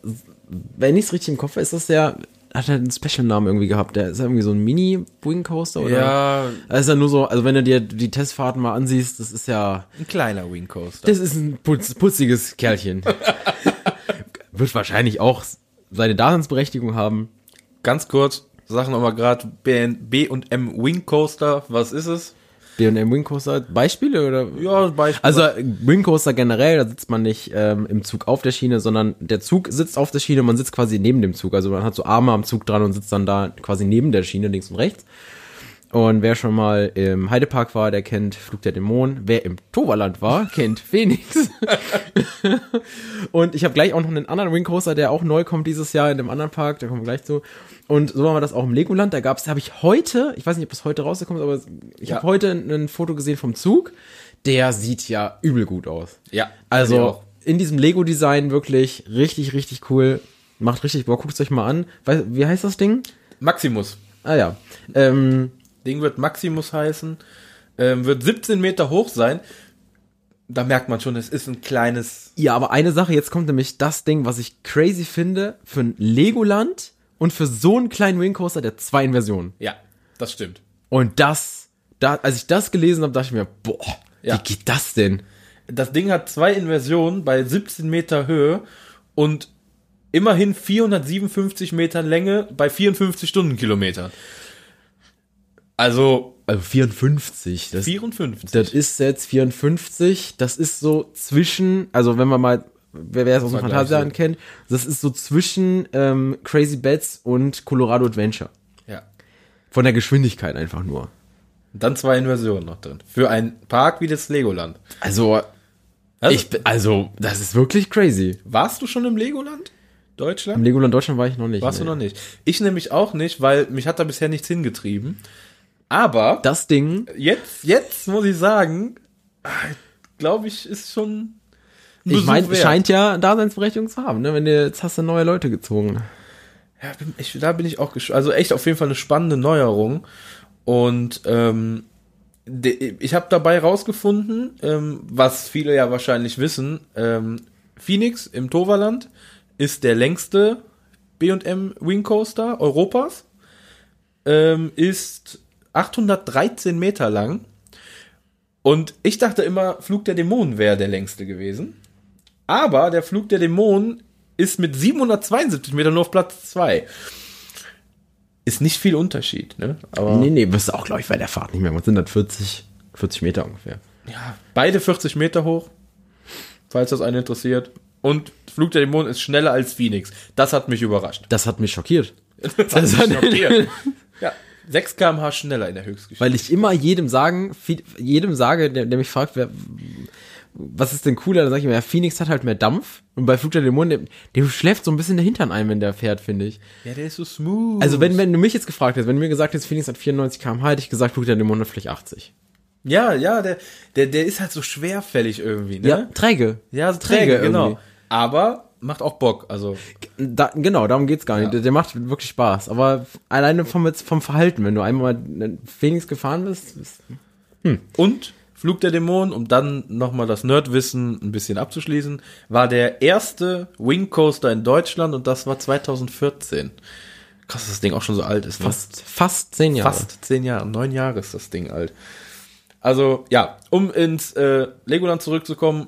wenn ich es richtig im Kopf habe, ist das der hat er einen Special-Namen irgendwie gehabt. Der ist irgendwie so ein Mini-Wing Coaster oder? Ja, Das ist ja nur so, also wenn du dir die Testfahrten mal ansiehst, das ist ja, ein kleiner Wing Coaster. das ist ein putz, putziges Kerlchen. Wird wahrscheinlich auch seine Daseinsberechtigung haben. Ganz kurz, sag noch mal gerade B und M Wing Coaster. Was ist es? B&M Wing Coaster, Beispiele oder? Ja, Beispiel. Also Wing Coaster generell, da sitzt man nicht ähm, im Zug auf der Schiene, sondern der Zug sitzt auf der Schiene, man sitzt quasi neben dem Zug. Also man hat so Arme am Zug dran und sitzt dann da quasi neben der Schiene, links und rechts. Und wer schon mal im Heidepark war, der kennt Flug der Dämonen. Wer im Toverland war, kennt Phoenix. und ich habe gleich auch noch einen anderen Wing Coaster, der auch neu kommt dieses Jahr in dem anderen Park, da kommen wir gleich zu. Und so wir das auch im Legoland. Da gab's, da habe ich heute, ich weiß nicht, ob es heute rausgekommen ist, aber ich Ja. habe heute ein Foto gesehen vom Zug. Der sieht ja übel gut aus. ja, Also in diesem Lego-Design wirklich richtig, richtig cool. Macht richtig Bock, guckt es euch mal an. Wie heißt das Ding? Maximus. Ah ja. Ähm, Ding wird Maximus heißen. Ähm, wird 17 Meter hoch sein. Da merkt man schon, es ist ein kleines. ja, aber eine Sache, jetzt kommt nämlich das Ding, was ich crazy finde, für ein Legoland und für so einen kleinen Wing Coaster der zwei Inversionen. Ja, das stimmt. Und das, da, als ich das gelesen habe, dachte ich mir, boah, Ja. wie geht das denn? Das Ding hat zwei Inversionen bei 17 Meter Höhe und immerhin 457 Metern Länge bei 54 Stundenkilometern. Also Also 54, das 54. Das ist jetzt 54. Das ist so zwischen, also wenn man mal, wer, wer es aus dem Phantasialand kennt, das ist so zwischen ähm, Crazy Bats und Colorado Adventure. ja. Von der Geschwindigkeit einfach nur. Und dann zwei Inversionen noch drin. Für einen Park wie das Legoland. Also, Also, ich, bin- also, das ist wirklich crazy. warst du schon im Legoland? Deutschland? Im Legoland Deutschland war ich noch nicht. Warst nee. du noch nicht? Ich nämlich auch nicht, weil mich hat da bisher nichts hingetrieben. Aber Das Ding, jetzt, jetzt muss ich sagen, glaube ich, ist schon. ich meine, scheint ja Daseinsberechtigung zu haben, ne? Wenn du, jetzt hast du neue Leute gezogen. Ja, bin, ich, da bin ich auch gespannt. Also echt auf jeden Fall eine spannende Neuerung. Und ähm, de, ich habe dabei rausgefunden, ähm, was viele ja wahrscheinlich wissen, ähm, Phoenix im Toverland ist der längste B&M Wing Coaster Europas. Ähm, ist 813 Meter lang Und ich dachte immer, Flug der Dämonen wäre der längste gewesen. Aber der Flug der Dämonen ist mit 772 Metern nur auf Platz 2. Ist nicht viel Unterschied, ne? Aber Nee, nee, wirst du auch, glaube ich, bei der Fahrt nicht mehr. Was sind das? 40, 40 Meter ungefähr. ja, beide 40 Meter hoch, falls das einen interessiert. Und Flug der Dämonen ist schneller als Phoenix. Das hat mich überrascht. Das hat mich schockiert. Das hat mich schockiert. Ja, 6 km/h schneller in der Höchstgeschwindigkeit. Weil ich immer jedem sagen, jedem sage, der, der mich fragt, wer, was ist denn cooler, dann sage ich immer, ja, Phoenix hat halt mehr Dampf und bei Flug der Dämonen, dem, dem schläft so ein bisschen der Hintern ein, wenn der fährt, finde ich. Ja, der ist so smooth. Also wenn, wenn du mich jetzt gefragt hättest, wenn du mir gesagt hättest, Phoenix hat 94 km/h, hätte ich gesagt, Flug der Dämonen hat vielleicht 80. Ja, ja, der, der, der ist halt so schwerfällig irgendwie, ne? Ja, träge. Ja, so träge, genau. irgendwie. Aber macht auch Bock, also. Da, genau, darum geht's gar nicht. Ja. Der, der macht wirklich Spaß. Aber alleine vom, jetzt vom Verhalten, wenn du einmal Phoenix gefahren bist, ist, Und Flug der Dämonen, um dann nochmal das Nerdwissen ein bisschen abzuschließen, war der erste Wing Coaster in Deutschland und das war 2014. Krass, dass das Ding auch schon so alt ist. Ne? fast, fast zehn Jahre. Fast zehn Jahre, neun Jahre ist das Ding alt. Also ja, um ins äh, Legoland zurückzukommen,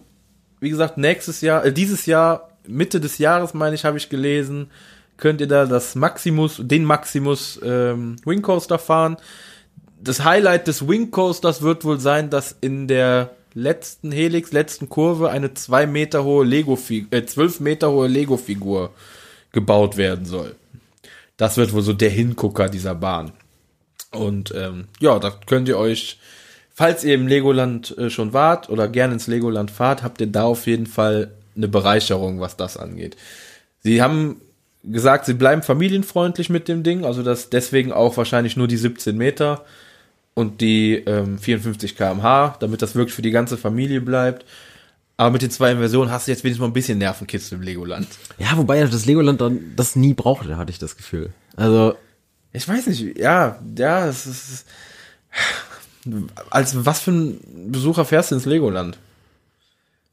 wie gesagt, nächstes Jahr, äh, dieses Jahr, Mitte des Jahres, meine ich, habe ich gelesen, könnt ihr da das Maximus, den Maximus ähm, Wing fahren. Das Highlight des Wing Coasters wird wohl sein, dass in der letzten Helix, letzten Kurve eine zwei Meter hohe Lego, äh, zwölf Meter hohe Lego-Figur gebaut werden soll. Das wird wohl so der Hingucker dieser Bahn. Und ähm, ja, da könnt ihr euch, falls ihr im Legoland äh, schon wart oder gerne ins Legoland fahrt, habt ihr da auf jeden Fall eine Bereicherung, was das angeht. Sie haben gesagt, sie bleiben familienfreundlich mit dem Ding, also das deswegen auch wahrscheinlich nur die 17 Meter und die ähm, 54 km/h, damit das wirklich für die ganze Familie bleibt. Aber mit den zwei Inversionen hast du jetzt wenigstens mal ein bisschen Nervenkitzel im Legoland. Ja, wobei das Legoland dann das nie brauchte, hatte ich das Gefühl. Also, Ich weiß nicht, ja, ja, es ist. Als was für ein Besucher fährst du ins Legoland?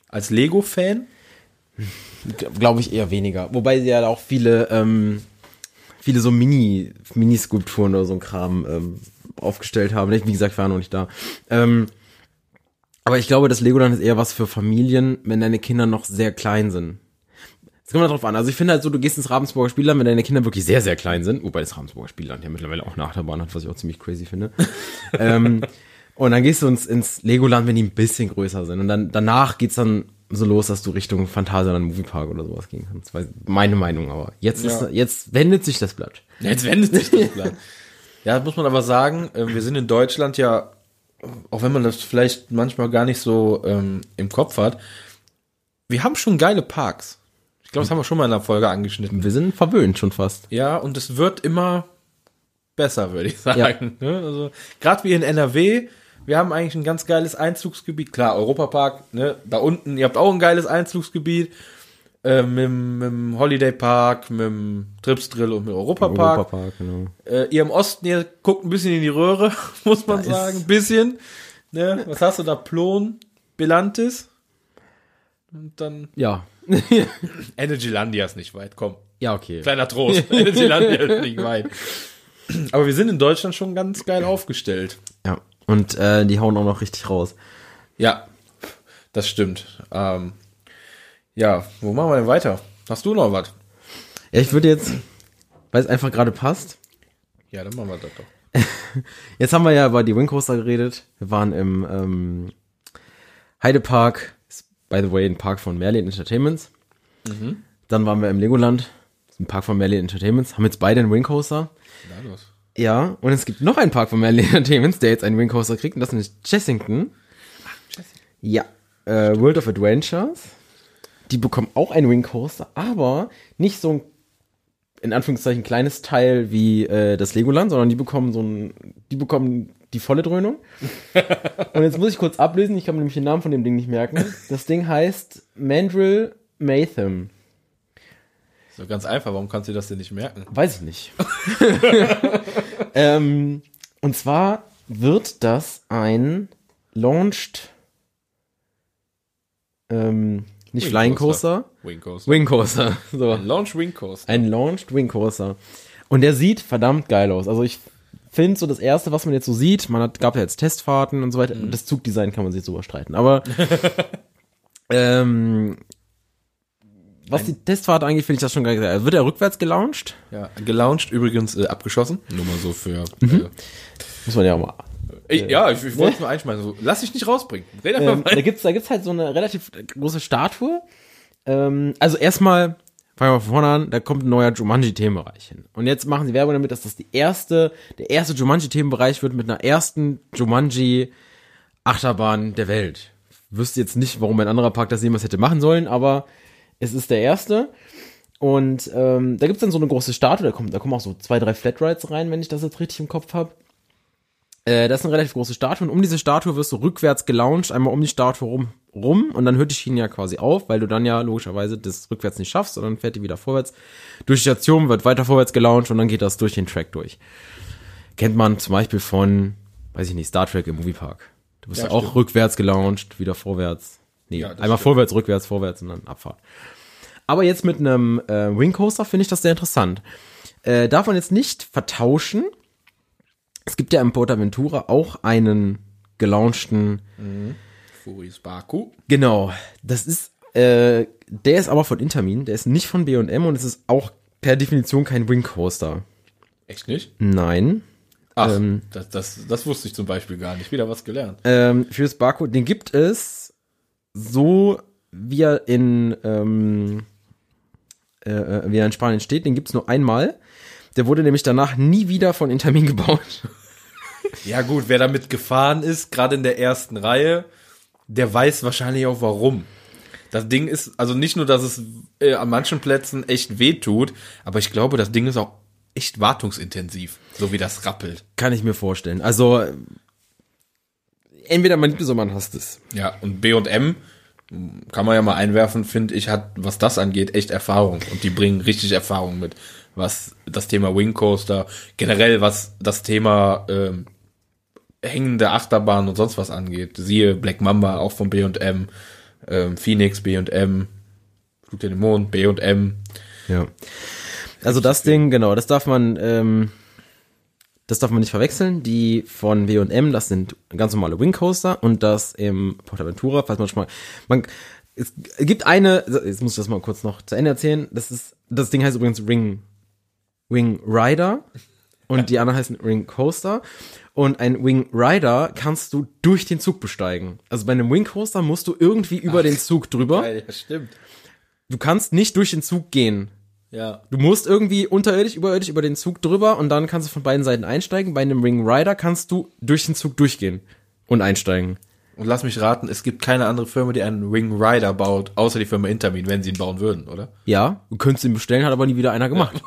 Als Lego-Fan? Glaube ich eher weniger. Wobei sie ja auch viele, ähm, viele so Mini, Mini-Skulpturen oder so ein Kram ähm, aufgestellt haben. Ich, wie gesagt, ich war noch nicht da. Ähm, aber ich glaube, das Legoland ist eher was für Familien, wenn deine Kinder noch sehr klein sind. Es kommt halt drauf an. Also ich finde halt so, du gehst ins Ravensburger Spielland, wenn deine Kinder wirklich sehr, sehr klein sind, wobei das Ravensburger Spielland ja mittlerweile auch eine Achterbahn hat, was ich auch ziemlich crazy finde. ähm, und dann gehst du ins, ins Legoland, wenn die ein bisschen größer sind. Und dann danach geht's dann so los, dass du Richtung Phantasialand Moviepark oder sowas gehen kannst. Weiß, meine Meinung, aber jetzt Ja. ist, jetzt wendet sich das Blatt. Jetzt wendet sich das Blatt. ja, muss man aber sagen, äh, wir sind in Deutschland ja, auch wenn man das vielleicht manchmal gar nicht so ähm, im Kopf hat, wir haben schon geile Parks. Ich glaube, das haben wir schon mal in einer Folge angeschnitten. Wir sind verwöhnt schon fast. Ja, und es wird immer besser, würde ich sagen. Ne? Also, gerade wie in NRW, wir haben eigentlich ein ganz geiles Einzugsgebiet. Klar, Europapark, ne? da unten, ihr habt auch ein geiles Einzugsgebiet. Äh, mit, dem- mit dem Holiday Park, mit dem Trips Drill und mit dem Europapark. Europapark, genau. Äh, ihr im Osten, ihr guckt ein bisschen in die Röhre, muss man Da sagen. Ein bisschen. Ne? Was hast du da? Plon, Belantis. Und dann Ja. Energylandia ist nicht weit, komm. Ja, okay. Kleiner Trost. Energylandia ist nicht weit. Aber wir sind in Deutschland schon ganz geil aufgestellt. Ja. Und äh, die hauen auch noch richtig raus. Ja, das stimmt. Ähm, ja, wo machen wir denn weiter? Hast du noch was? Ja, ich würde jetzt, weil es einfach gerade passt, Ja, dann machen wir das doch. Jetzt haben wir ja über die Wing Coaster geredet. Wir waren im ähm, Heidepark, ist, by the way, ein Park von Merlin Entertainments. Dann waren wir im Legoland, ist ein Park von Merlin Entertainments, haben jetzt beide einen Wing Coaster. Na los. Ja, und es gibt noch einen Park von Merlin Entertainments, der jetzt einen Wing Coaster kriegt, und das ist Chessington. Ja, äh, World of Adventures. Die bekommen auch einen Wing Coaster, aber nicht so ein in Anführungszeichen kleines Teil wie äh, das Legoland, sondern die bekommen so ein, die bekommen die volle Dröhnung. Und jetzt muss ich kurz ablesen, ich kann mir nämlich den Namen von dem Ding nicht merken. Das Ding heißt Mandrill Mayhem. So ganz einfach, warum kannst du das denn nicht merken? Weiß ich nicht. ähm, und zwar wird das ein Launched, ähm, nicht Wing Flying Coaster. Wing Coaster. Wing Coaster. So. Ein Launch Wing Coaster. Ein Launched Wing Coaster. Und der sieht verdammt geil aus. Also ich finde so das erste, was man jetzt so sieht, man hat, gab ja jetzt Testfahrten und so weiter, Mhm. das Zugdesign kann man sich so streiten, aber ähm, was die Testfahrt angeht, finde ich das schon geil. Also wird er rückwärts gelauncht? Ja, gelauncht, übrigens äh, abgeschossen. Nur mal so für. Muss man ja auch mal. Äh, ich, ja, ich, ich wollte es nur einschmeißen. So, lass dich nicht rausbringen. Red einfach Ähm, weiter. da gibt's, da gibt's halt so eine relativ große Statue. Ähm, also erstmal, fangen wir von vorne an, da kommt ein neuer Jumanji-Themenbereich hin. Und jetzt machen sie Werbung damit, dass das die erste, der erste Jumanji-Themenbereich wird mit einer ersten Jumanji-Achterbahn der Welt. Wüsste jetzt nicht, warum ein anderer Park das jemals hätte machen sollen, aber es ist der erste. Und ähm, da gibt's dann so eine große Statue, da kommen, da kommen auch so zwei, drei Flatrides rein, wenn ich das jetzt richtig im Kopf habe. Äh, das ist eine relativ große Statue und um diese Statue wirst du rückwärts gelauncht, einmal um die Statue rum, rum und dann hört die Schiene ja quasi auf, weil du dann ja logischerweise das rückwärts nicht schaffst, sondern fährt die wieder vorwärts. Durch die Station wird weiter vorwärts gelauncht und dann geht das durch den Track durch. Kennt man zum Beispiel von, weiß ich nicht, Star Trek im Moviepark. Du bist ja, Ja, auch stimmt. rückwärts gelauncht, wieder vorwärts. Nee, Ja, einmal stimmt. vorwärts, rückwärts, vorwärts und dann Abfahrt. Aber jetzt mit einem äh, Wing Coaster finde ich das sehr interessant. Äh, darf man jetzt nicht vertauschen. Es gibt ja im Portaventura auch einen gelaunchten, Furis Baku. genau, das ist, äh, der ist aber von Intermin, der ist nicht von B&M und es ist auch per Definition kein Wing Coaster. Echt nicht? Nein. Ach, Ähm. das, das, das wusste ich zum Beispiel gar nicht. Wieder was gelernt. Ähm, fürs Barcode, den gibt es so, wie er in, ähm, äh, äh, wie er in Spanien steht, den gibt's nur einmal. Der wurde nämlich danach nie wieder von Intermin gebaut. Ja gut, wer damit gefahren ist, gerade in der ersten Reihe, der weiß wahrscheinlich auch warum. Das Ding ist, also nicht nur, dass es äh, an manchen Plätzen echt weh tut, aber ich glaube, das Ding ist auch echt wartungsintensiv, so wie das rappelt. Kann ich mir vorstellen. Also, entweder man liebt es oder man hasst es. Ja, und B&M kann man ja mal einwerfen, finde ich, hat, was das angeht, echt Erfahrung. Und die bringen richtig Erfahrung mit, was das Thema Wing Coaster, generell was das Thema ähm, hängende Achterbahn und sonst was angeht. Siehe Black Mamba, auch von B&M, ähm, Phoenix, B&M, Flug in den Mond, B&M. Ja. Also das Ding, genau, das darf man, ähm, das darf man nicht verwechseln. Die von W&M, das sind ganz normale Wing Coaster und das im Portaventura, falls man schon mal, man, es gibt eine, jetzt muss ich das mal kurz noch zu Ende erzählen. Das ist, das Ding heißt übrigens Ring, Wing Rider und die anderen heißen Wing Coaster. Und ein Wing Rider kannst du durch den Zug besteigen. Also bei einem Wing Coaster musst du irgendwie über den Zug drüber. ja, stimmt. Du kannst nicht durch den Zug gehen. Ja. Du musst irgendwie unterirdisch, überirdisch über den Zug drüber und dann kannst du von beiden Seiten einsteigen. Bei einem Ring Rider kannst du durch den Zug durchgehen und einsteigen. Und lass mich raten, es gibt keine andere Firma, die einen Wing Rider baut, außer die Firma Intermin, wenn sie ihn bauen würden, oder? Ja, du könntest ihn bestellen, hat aber nie wieder einer gemacht.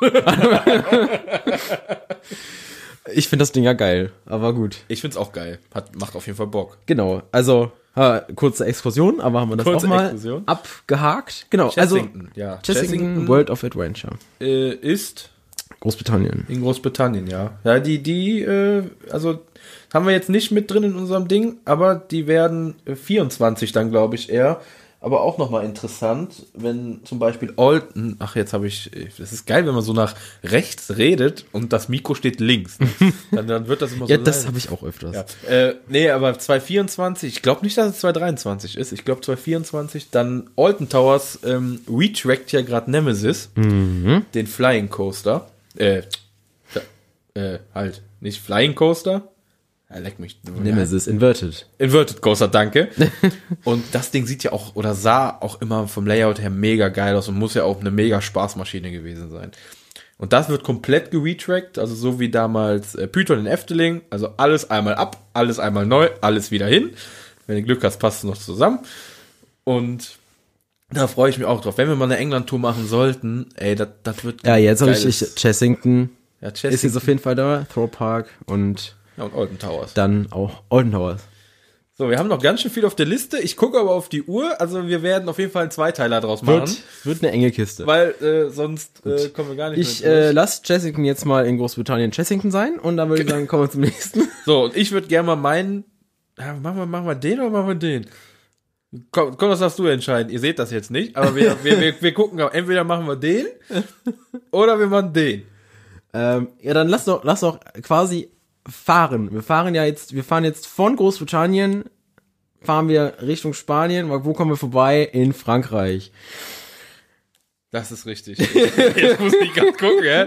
ich finde das Ding ja geil, aber gut. Ich find's auch geil. Hat, macht auf jeden Fall Bock. Genau, also ha, kurze Exkursion, aber haben wir das Kurze auch mal Exkursion. abgehakt. Genau, Chessington, also ja. Chessington, Chessington- World of Adventure, Äh, ist Großbritannien. In Großbritannien, ja. Ja, die, die, äh, also haben wir jetzt nicht mit drin in unserem Ding, aber die werden äh, 24 dann, glaube ich, eher. Aber auch nochmal interessant, wenn zum Beispiel Alton, ach jetzt habe ich, das ist geil, wenn man so nach rechts redet und das Mikro steht links. dann, dann wird das immer so Ja, das habe ich auch öfters. Ja, äh, nee, aber 224, ich glaube nicht, dass es 223 ist. Ich glaube 224. Dann Alton Towers ähm, retrackt ja gerade Nemesis, den Flying Coaster. Äh, äh, halt, nicht Flying Coaster. Ja, leck mich. Nemesis Inverted. Inverted Coaster, danke. und das Ding sieht ja auch, oder sah auch immer vom Layout her mega geil aus und muss ja auch eine mega Spaßmaschine gewesen sein. Und das wird komplett geretrackt, also so wie damals äh, Python in Efteling, also alles einmal ab, alles einmal neu, alles wieder hin. Wenn du Glück hast, passt es noch zusammen. Und da freue ich mich auch drauf. Wenn wir mal eine England-Tour machen sollten, ey, das wird Ja, jetzt habe ich, ich Chessington ja, ist jetzt Chessington auf jeden Fall da, Throw Park und ja, und Alton Towers. dann auch Olden Towers. So, wir haben noch ganz schön viel auf der Liste. Ich gucke aber auf die Uhr. Also wir werden auf jeden Fall einen Zweiteiler draus machen. Wird, wird eine enge Kiste. Weil äh, sonst äh, kommen wir gar nicht Ich äh, lass Chessington jetzt mal in Großbritannien Chessington sein und dann würde ich sagen, kommen wir zum nächsten. So, und ich würde gerne mal meinen. Ja, machen, wir, machen wir den oder machen wir den? Komm, komm, das darfst du entscheiden. Ihr seht das jetzt nicht, aber wir, wir, wir, wir gucken, entweder machen wir den oder wir machen den. ähm, ja, dann lass doch, lass doch quasi fahren. Wir fahren ja jetzt, wir fahren jetzt von Großbritannien, fahren wir Richtung Spanien. Wo kommen wir vorbei? In Frankreich. Das ist richtig. Jetzt muss ich gerade gucken, ja?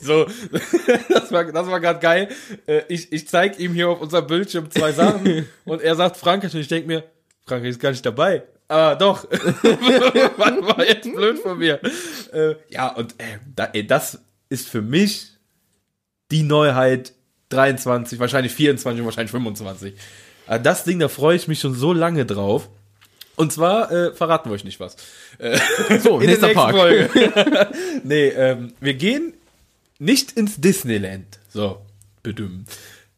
So, das war, das war gerade geil. Äh, Ich, ich zeig ihm hier auf unserem Bildschirm zwei Sachen und er sagt Frankreich und ich denk mir, Frankreich ist gar nicht dabei. Ah, doch. war, war jetzt blöd von mir. Äh, Ja, und äh, das ist für mich die Neuheit 23, wahrscheinlich 24 und wahrscheinlich 25. Also das Ding, da freue ich mich schon so lange drauf. Und zwar äh, verraten wir euch nicht was. Äh, So, in der nächster nächsten Park. Folge. nee, ähm, wir gehen nicht ins Disneyland. So, bedümmen.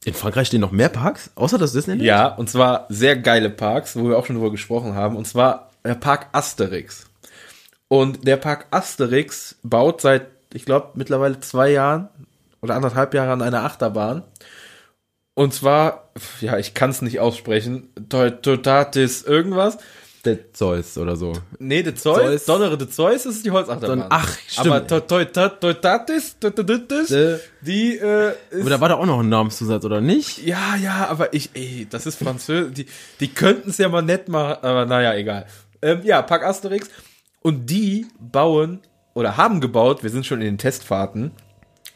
In Frankreich stehen noch mehr Parks, außer das Disneyland? Ja, und zwar sehr geile Parks, wo wir auch schon drüber gesprochen haben. Und zwar der Park Asterix. Und der Park Asterix baut seit, ich glaube, mittlerweile zwei Jahren oder anderthalb Jahre an einer Achterbahn. Und zwar, ja, ich kann es nicht aussprechen, Totatis irgendwas. Der Zeus oder so. Nee, de Zeus, Zeus. Donnere de Zeus ist die Holzachterbahn. Ach, stimmt. Aber Äh. die äh, ist Aber da war da auch noch ein Namenszusatz, oder nicht? Ja, ja, aber ich, ey, das ist Französisch. Die, die könnten es ja mal nett machen, aber naja, egal. Ähm, ja, Park Asterix. Und die bauen oder haben gebaut, wir sind schon in den Testfahrten.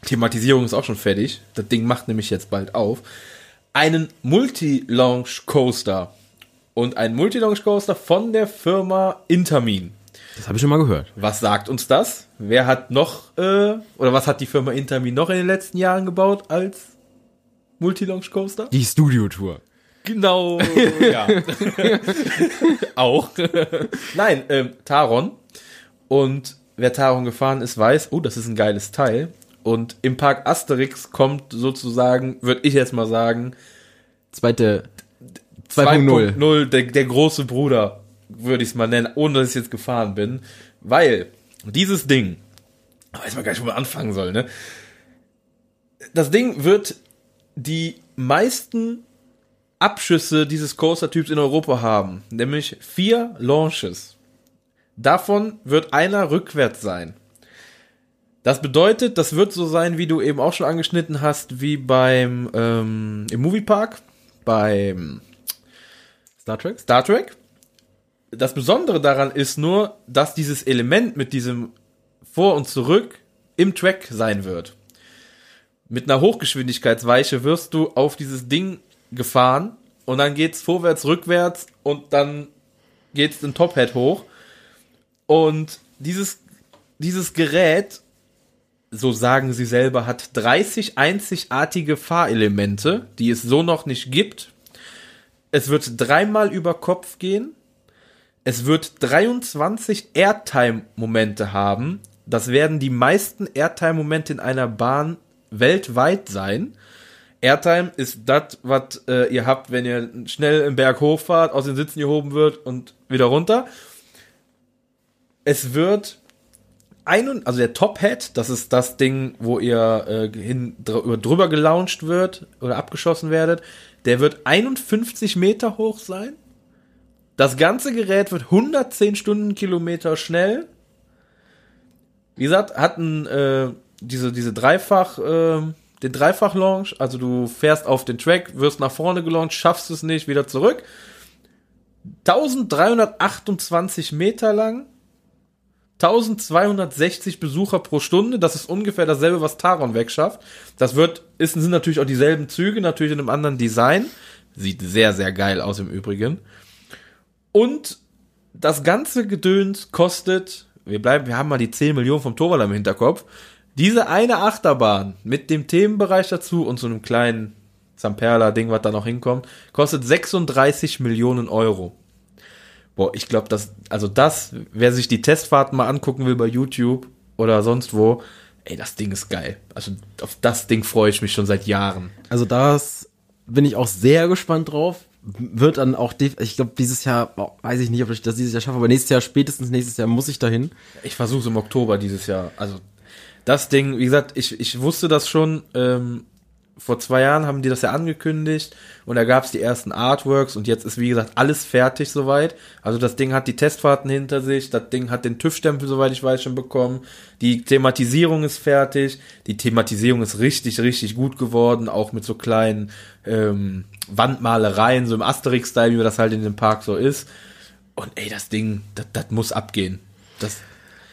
Thematisierung ist auch schon fertig. Das Ding macht nämlich jetzt bald auf. Einen Multi-Launch Coaster. Und ein Multi-Launch Coaster von der Firma Intermin. Das habe ich schon mal gehört. Was sagt uns das? Wer hat noch, äh, oder was hat die Firma Intermin noch in den letzten Jahren gebaut als Multi-Launch Coaster? Die Studio-Tour. Genau, ja. Auch. Nein, ähm, Taron. Und wer Taron gefahren ist, weiß, oh, das ist ein geiles Teil. Und im Park Asterix kommt sozusagen, würde ich jetzt mal sagen, Zweite 2.0. 2.0, der, der große Bruder, würde ich es mal nennen, ohne dass ich jetzt gefahren bin. Weil dieses Ding, weiß man gar nicht, wo man anfangen soll, ne? Das Ding wird die meisten Abschüsse dieses Coaster-Typs in Europa haben, nämlich vier Launches. Davon wird einer rückwärts sein. Das bedeutet, das wird so sein, wie du eben auch schon angeschnitten hast, wie beim ähm, im Moviepark, beim Star Trek? Star Trek. Das Besondere daran ist nur, dass dieses Element mit diesem Vor und Zurück im Track sein wird. Mit einer Hochgeschwindigkeitsweiche wirst du auf dieses Ding gefahren und dann geht's vorwärts, rückwärts und dann geht's den Tophead hoch. Und dieses, dieses Gerät, so sagen sie selber, hat 30 einzigartige Fahrelemente, die es so noch nicht gibt. Es wird dreimal über Kopf gehen. Es wird 23 Airtime-Momente haben. Das werden die meisten Airtime-Momente in einer Bahn weltweit sein. Airtime ist das, was äh, ihr habt, wenn ihr schnell im Berg hochfahrt, aus den Sitzen gehoben wird und wieder runter. Es wird ein also der Top Hat, das ist das Ding, wo ihr äh, hin, dr drüber gelauncht wird oder abgeschossen werdet, der wird 51 Meter hoch sein. Das ganze Gerät wird 110 Stundenkilometer schnell. Wie gesagt, hat ein, äh, diese, diese Dreifach, äh, den Dreifach-Launch, also du fährst auf den Track, wirst nach vorne gelauncht, schaffst es nicht, wieder zurück. 1328 Meter lang, 1260 Besucher pro Stunde, das ist ungefähr dasselbe, was Taron wegschafft. Das wird, ist, sind natürlich auch dieselben Züge, natürlich in einem anderen Design. Sieht sehr, sehr geil aus im Übrigen. Und das ganze Gedöns kostet, wir bleiben, wir haben mal die 10 Millionen vom Torwall im Hinterkopf. Diese eine Achterbahn mit dem Themenbereich dazu und so einem kleinen Zamperla-Ding, was da noch hinkommt, kostet 36 Millionen Euro. Boah, ich glaube, das, also das, wer sich die Testfahrten mal angucken will bei YouTube oder sonst wo, ey, das Ding ist geil. Also auf das Ding freue ich mich schon seit Jahren. Also das bin ich auch sehr gespannt drauf. Wird dann auch, ich glaube, dieses Jahr, weiß ich nicht, ob ich das dieses Jahr schaffe, aber nächstes Jahr, spätestens nächstes Jahr muss ich dahin. Ich versuche im Oktober dieses Jahr. Also das Ding, wie gesagt, ich, ich wusste das schon ähm, vor zwei Jahren haben die das ja angekündigt und da gab es die ersten Artworks und jetzt ist wie gesagt alles fertig soweit. Also das Ding hat die Testfahrten hinter sich, das Ding hat den TÜV-Stempel, soweit ich weiß, schon bekommen. Die Thematisierung ist fertig, die Thematisierung ist richtig, richtig gut geworden, auch mit so kleinen ähm, Wandmalereien, so im Asterix-Style, wie das halt in dem Park so ist. Und ey, das Ding, das, muss abgehen. Das,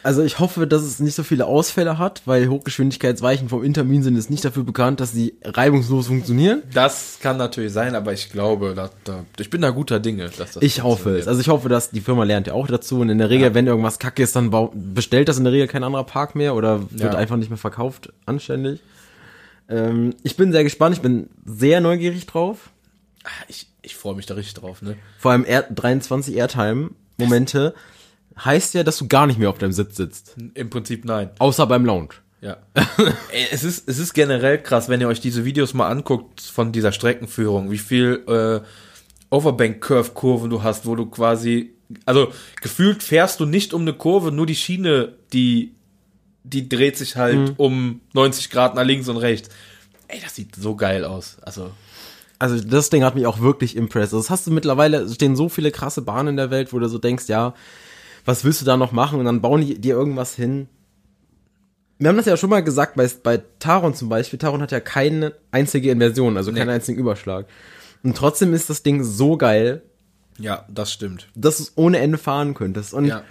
Also ich hoffe, dass es nicht so viele Ausfälle hat, weil Hochgeschwindigkeitsweichen vom Intermin sind jetzt nicht dafür bekannt, dass sie reibungslos funktionieren. das kann natürlich sein, aber ich glaube, da, da, ich bin da guter Dinge. Dass das Ich hoffe es. Also ich hoffe, dass die Firma lernt ja auch dazu und in der Regel, wenn irgendwas kacke ist, dann bestellt das in der Regel kein anderer Park mehr oder wird Ja. einfach nicht mehr verkauft, anständig. Ähm, ich bin sehr gespannt, ich bin sehr neugierig drauf. Ah, ich, ich freue mich da richtig drauf, ne? Vor allem Air 23 Airtime-Momente heißt ja, dass du gar nicht mehr auf deinem Sitz sitzt. Im Prinzip nein. Außer beim Lounge. Ja. Es ist, es ist generell krass, wenn ihr euch diese Videos mal anguckt von dieser Streckenführung, wie viel äh, Overbank-Curve-Kurven du hast, wo du quasi, also gefühlt fährst du nicht um eine Kurve, nur die Schiene, die, die dreht sich halt um 90 Grad nach links und rechts. Ey, das sieht so geil aus. Also, Also das Ding hat mich auch wirklich impressed. Also das hast du mittlerweile, es stehen so viele krasse Bahnen in der Welt, wo du so denkst, ja, was willst du da noch machen? Und dann bauen die dir irgendwas hin. Wir haben das ja schon mal gesagt, bei, bei Taron zum Beispiel. Taron hat ja keine einzige Inversion, also keinen Nee. einzigen Überschlag. Und trotzdem ist das Ding so geil, ja, das stimmt. dass du es ohne Ende fahren könntest. Und Ja.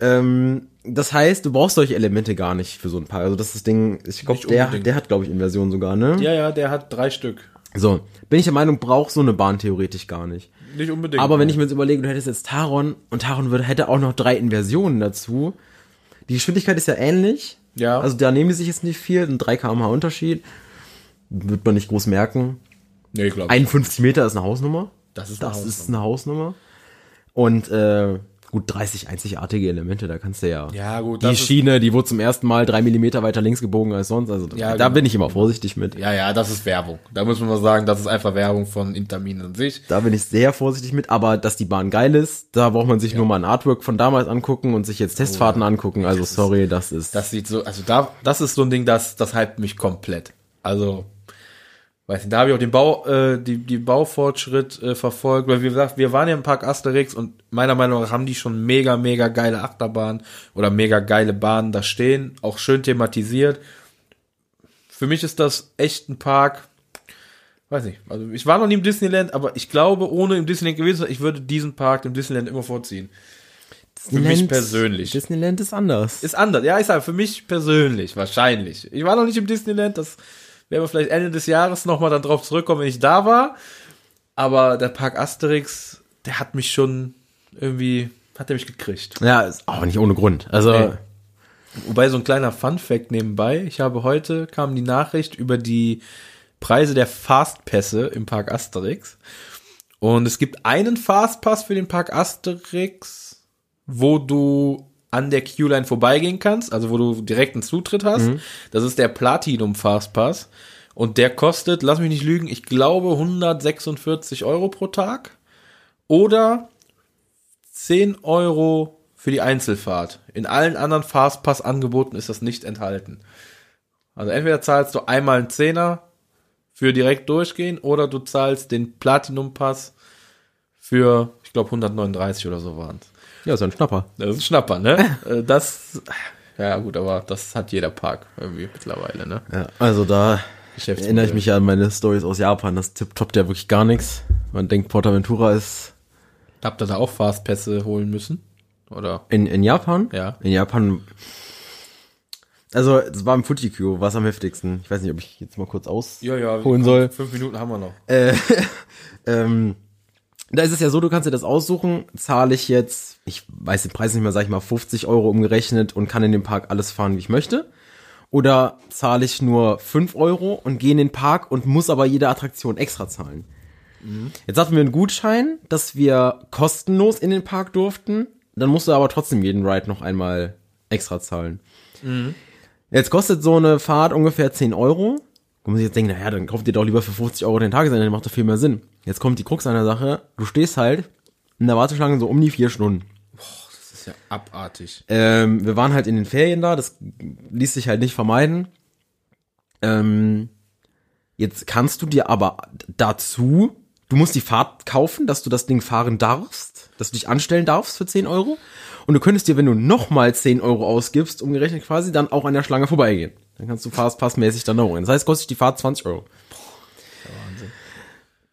ähm, das heißt, du brauchst solche Elemente gar nicht für so ein Paar. Also das ist das Ding, ich glaube, der, der hat, glaube ich, Inversion sogar, ne? Ja, ja, der hat drei Stück. So, bin ich der Meinung, braucht so eine Bahn theoretisch gar nicht. Nicht unbedingt. Aber wenn ich mir jetzt überlege, du hättest jetzt Taron und Taron würde, hätte auch noch drei Inversionen dazu. Die Geschwindigkeit ist ja ähnlich. Ja. Also da nehmen die sich jetzt nicht viel, ein 3 km/h Unterschied. Wird man nicht groß merken. nee, ich. 51 Meter ist eine Hausnummer. Das ist eine Das Hausnummer. ist eine Hausnummer. Und äh, gut, 30 einzigartige Elemente, da kannst du ja. Ja, gut, Die das ist- Schiene, die wurde zum ersten Mal drei Millimeter weiter links gebogen als sonst. Also Ja, da genau. bin ich immer vorsichtig mit. Ja, ja, das ist Werbung. Da muss man mal sagen, das ist einfach Werbung von Intermin an sich. Da bin ich sehr vorsichtig mit, aber dass die Bahn geil ist, da braucht man sich nur mal ein Artwork von damals angucken und sich jetzt Testfahrten angucken. Also sorry, das ist. Das sieht so, also da, das ist so ein Ding, das, das hypt mich komplett. Also, weiß nicht, da habe ich auch den Bau, äh, die, die Baufortschritt äh, verfolgt, weil wie gesagt, wir waren ja im Park Asterix und meiner Meinung nach haben die schon mega, mega geile Achterbahnen oder mega geile Bahnen da stehen, auch schön thematisiert. Für mich ist das echt ein Park, weiß nicht, also ich war noch nie im Disneyland, aber ich glaube, ohne im Disneyland gewesen zu sein, ich würde diesen Park im Disneyland immer vorziehen. Für mich persönlich. Disneyland ist anders. Ist anders. Ja, ich sage, für mich persönlich, wahrscheinlich. Ich war noch nicht im Disneyland, das werden wir vielleicht Ende des Jahres nochmal dann drauf zurückkommen, wenn ich da war. Aber der Park Asterix, der hat mich schon irgendwie, hat er mich gekriegt. ja, ist auch nicht ohne Grund. Also Nee. Wobei so ein kleiner Fun Fact nebenbei, ich habe heute, kam die Nachricht über die Preise der Fastpässe im Park Asterix. Und es gibt einen Fastpass für den Park Asterix, wo du an der Q-Line vorbeigehen kannst, also wo du direkt einen Zutritt hast. Das ist der Platinum Fastpass. Und der kostet, lass mich nicht lügen, ich glaube 146 Euro pro Tag. Oder 10 Euro für die Einzelfahrt. In allen anderen Fastpass-Angeboten ist das nicht enthalten. Also entweder zahlst du einmal einen Zehner für direkt durchgehen oder du zahlst den Platinum-Pass für, ich glaube, 139 oder so waren ja, ist ein Schnapper. Das ist ein Schnapper, ne? Äh, das, ja gut, aber das hat jeder Park irgendwie mittlerweile, ne? Ja, also da erinnere ich mich ja an meine Stories aus Japan. Das tippt ja wirklich gar nichts. Man denkt, Portaventura ist Habt ihr da auch Fastpässe holen müssen? Oder? in, in Japan. Ja. In Japan. Also, das war im Fuji-Q, war es am heftigsten. Ich weiß nicht, ob ich jetzt mal kurz aus holen komm, soll. Fünf Minuten haben wir noch. Äh, ähm, da ist es ja so, du kannst dir das aussuchen, zahle ich jetzt, ich weiß den Preis nicht mehr, sag ich mal, 50 Euro umgerechnet und kann in den Park alles fahren, wie ich möchte. Oder zahle ich nur 5 Euro und gehe in den Park und muss aber jede Attraktion extra zahlen. Jetzt hatten wir einen Gutschein, dass wir kostenlos in den Park durften. Dann musst du aber trotzdem jeden Ride noch einmal extra zahlen. Jetzt kostet so eine Fahrt ungefähr 10 Euro. Da muss ich jetzt denken, naja, dann kauft ihr doch lieber für 50 Euro den Tagesende, dann macht doch viel mehr Sinn. Jetzt kommt die Krux an der Sache. Du stehst halt in der Warteschlange so um die vier Stunden. Das ist ja abartig. Ähm, wir waren halt in den Ferien da, das ließ sich halt nicht vermeiden. Ähm, Jetzt kannst du dir aber dazu, du musst die Fahrt kaufen, dass du das Ding fahren darfst, dass du dich anstellen darfst für 10 Euro. Und du könntest dir, wenn du nochmal 10 Euro ausgibst, umgerechnet quasi, dann auch an der Schlange vorbeigehen. Dann kannst du fastpassmäßig dann da hoch. Das heißt, kostet die Fahrt 20 Euro.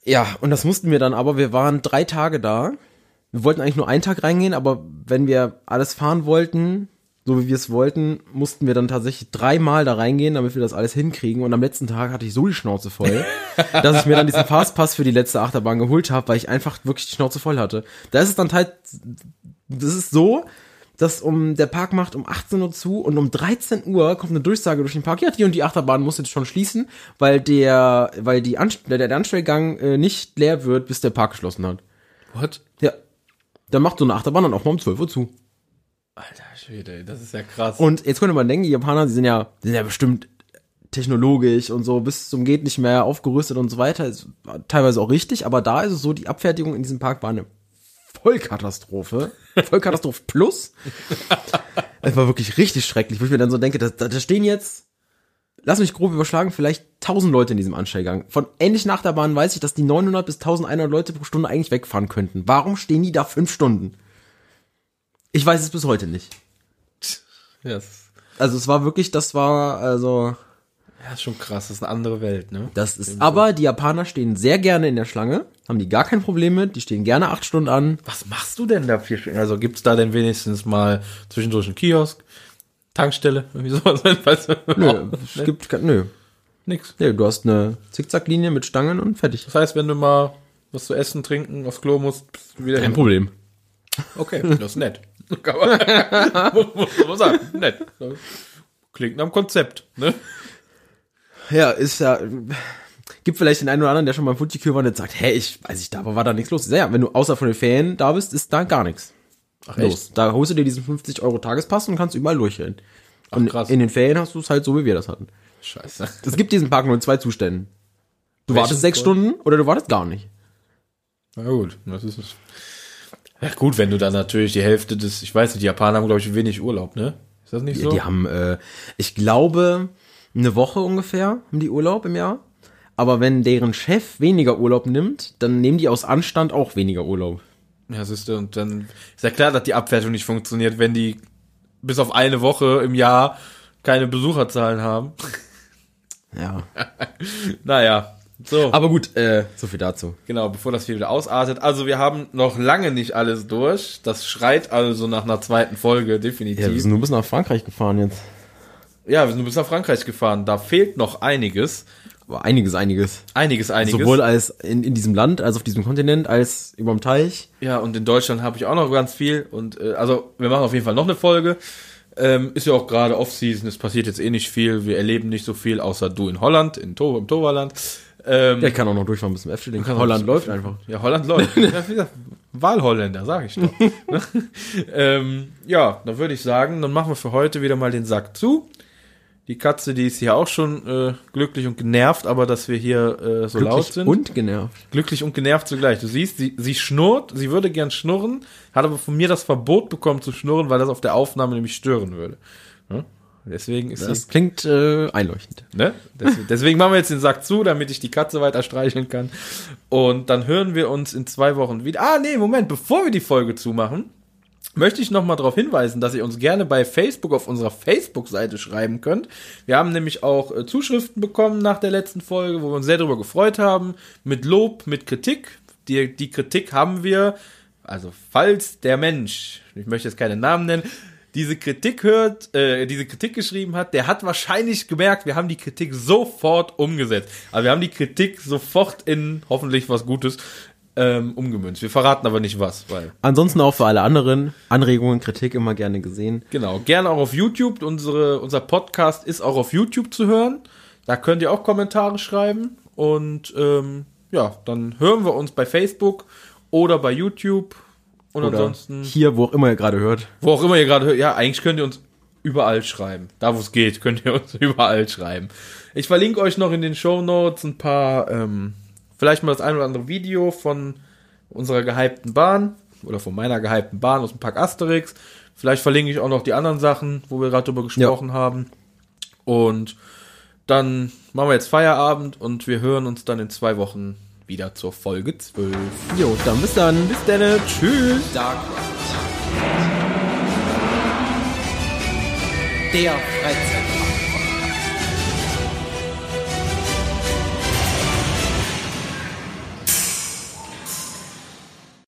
Ja, und das mussten wir dann aber. Wir waren drei Tage da. Wir wollten eigentlich nur einen Tag reingehen, aber wenn wir alles fahren wollten, so wie wir es wollten, mussten wir dann tatsächlich dreimal da reingehen, damit wir das alles hinkriegen. Und am letzten Tag hatte ich so die Schnauze voll, dass ich mir dann diesen Fastpass für die letzte Achterbahn geholt habe, weil ich einfach wirklich die Schnauze voll hatte. Da ist es dann halt, das ist so, dass um der Park macht um 18 Uhr zu und um 13 Uhr kommt eine Durchsage durch den Park. Ja, die und die Achterbahn muss jetzt schon schließen, weil der, weil die Anst der, der Anstellgang äh, nicht leer wird, bis der Park geschlossen hat. What? Ja. Dann macht so eine Achterbahn dann auch mal um 12 Uhr zu. Alter Schwede, das ist ja krass. Und jetzt könnte man denken, die Japaner, die sind ja, die sind ja bestimmt technologisch und so bis zum geht nicht mehr aufgerüstet und so weiter. Ist teilweise auch richtig, aber da ist es so, die Abfertigung in diesem Park war eine Vollkatastrophe. Vollkatastrophe plus. Es war wirklich richtig schrecklich, wo ich mir dann so denke, da, da stehen jetzt, lass mich grob überschlagen, vielleicht 1000 Leute in diesem Anstellgang. Von ähnlichen Achterbahnen weiß ich, dass die 900 bis 1100 Leute pro Stunde eigentlich wegfahren könnten. Warum stehen die da fünf Stunden? Ich weiß es bis heute nicht. yes. Also es war wirklich, das war, also, Ja, ist schon krass, das ist eine andere Welt, ne? das ist, aber die Japaner stehen sehr gerne in der Schlange, haben die gar kein Problem mit, die stehen gerne acht Stunden an. Was machst du denn da vier Stunden? Also gibt's da denn wenigstens mal zwischendurch einen Kiosk, Tankstelle, irgendwie sowas? Weißt du? Nö, es gibt, kein- nö. Nix. Nee, du hast eine Zickzacklinie mit Stangen und fertig. Das heißt, wenn du mal was zu essen, trinken, aufs Klo musst, bist du wieder hin. Problem. Okay, das ist nett. Kann man, muss, muss man sagen, nett. Klingt nach einem Konzept, ne? Ja, ist ja, gibt vielleicht den einen oder anderen, der schon mal im Fuji-Kür war und jetzt sagt, hä, ich weiß nicht, da aber war da nichts los. Ja, wenn du außer von den Ferien da bist, ist da gar nichts Ach, los. Da holst du dir diesen 50 Euro Tagespass und kannst überall durchrennen. Ach, Und krass. in den Ferien hast du es halt so, wie wir das hatten. Scheiße. Es gibt diesen Park nur in zwei Zuständen. Du Welchen wartest sechs? Stunden oder du wartest gar nicht. Na gut, das ist es. Ja gut, wenn du dann natürlich die Hälfte des, ich weiß nicht, die Japaner haben glaube ich wenig Urlaub, ne? Ist das nicht so? Die haben, äh, ich glaube, eine Woche ungefähr haben die Urlaub im Jahr. Aber wenn deren Chef weniger Urlaub nimmt, dann nehmen die aus Anstand auch weniger Urlaub. Ja, siehst du, und dann ist ja klar, dass die Abwertung nicht funktioniert, wenn die bis auf eine Woche im Jahr keine Besucherzahlen haben. Ja. Naja, so. Aber gut, äh, so viel dazu. Genau, bevor das hier wieder ausartet. Also wir haben noch lange nicht alles durch. Das schreit also nach einer zweiten Folge, definitiv. Ja, wir sind nur bis nach Frankreich gefahren jetzt. Ja, wir sind bis nach Frankreich gefahren. Da fehlt noch einiges. Aber einiges, einiges. Einiges, einiges. Sowohl als in, in diesem Land, als auf diesem Kontinent, als überm Teich. Ja, und in Deutschland habe ich auch noch ganz viel. Und äh, also wir machen auf jeden Fall noch eine Folge. Ähm, ist ja auch gerade Off-Season, es passiert jetzt eh nicht viel. Wir erleben nicht so viel, außer du in Holland, in to im Toverland. Ähm, Ja, ich kann auch noch durchfahren bis zum Efteling. Holland läuft einfach. Ja, Holland läuft. ja, Wahlholländer, sag ich doch. ähm, ja, dann würde ich sagen, dann machen wir für heute wieder mal den Sack zu. Die Katze, die ist hier auch schon äh, glücklich und genervt, aber dass wir hier äh, so laut sind. und genervt. Glücklich und genervt zugleich. Du siehst, sie, sie schnurrt, sie würde gern schnurren, hat aber von mir das Verbot bekommen zu schnurren, weil das auf der Aufnahme nämlich stören würde. Ja? Deswegen ist Das klingt äh, einleuchtend. sie, ne? Deswegen, deswegen machen wir jetzt den Sack zu, damit ich die Katze weiter streicheln kann. Und dann hören wir uns in zwei Wochen wieder. Ah, nee, Moment, bevor wir die Folge zumachen, möchte ich noch mal darauf hinweisen, dass ihr uns gerne bei Facebook auf unserer Facebook-Seite schreiben könnt. Wir haben nämlich auch äh, Zuschriften bekommen nach der letzten Folge, wo wir uns sehr darüber gefreut haben, mit Lob, mit Kritik. Die, die Kritik haben wir, also falls der Mensch, ich möchte jetzt keine Namen nennen, diese Kritik hört, äh, diese Kritik geschrieben hat, der hat wahrscheinlich gemerkt, wir haben die Kritik sofort umgesetzt. Also wir haben die Kritik sofort in hoffentlich was Gutes ähm, umgemünzt. Wir verraten aber nicht was, weil Ansonsten auch für alle anderen Anregungen, Kritik immer gerne gesehen. Genau, gerne auch auf YouTube. Unsere, unser Podcast ist auch auf YouTube zu hören. Da könnt ihr auch Kommentare schreiben. Und ähm, ja, dann hören wir uns bei Facebook oder bei YouTube. Und Oder ansonsten, hier, wo auch immer ihr gerade hört. wo auch immer ihr gerade hört, ja, eigentlich könnt ihr uns überall schreiben. Da, wo es geht, könnt ihr uns überall schreiben. Ich verlinke euch noch in den Show Notes ein paar, ähm, Vielleicht mal das ein oder andere Video von unserer gehypten Bahn oder von meiner gehypten Bahn aus dem Park Asterix. Vielleicht verlinke ich auch noch die anderen Sachen, wo wir gerade drüber gesprochen ja. haben. Und dann machen wir jetzt Feierabend und wir hören uns dann in zwei Wochen wieder zur Folge 12. Jo, dann bis dann. Bis dann. Tschüss. Dark Der Freizeit.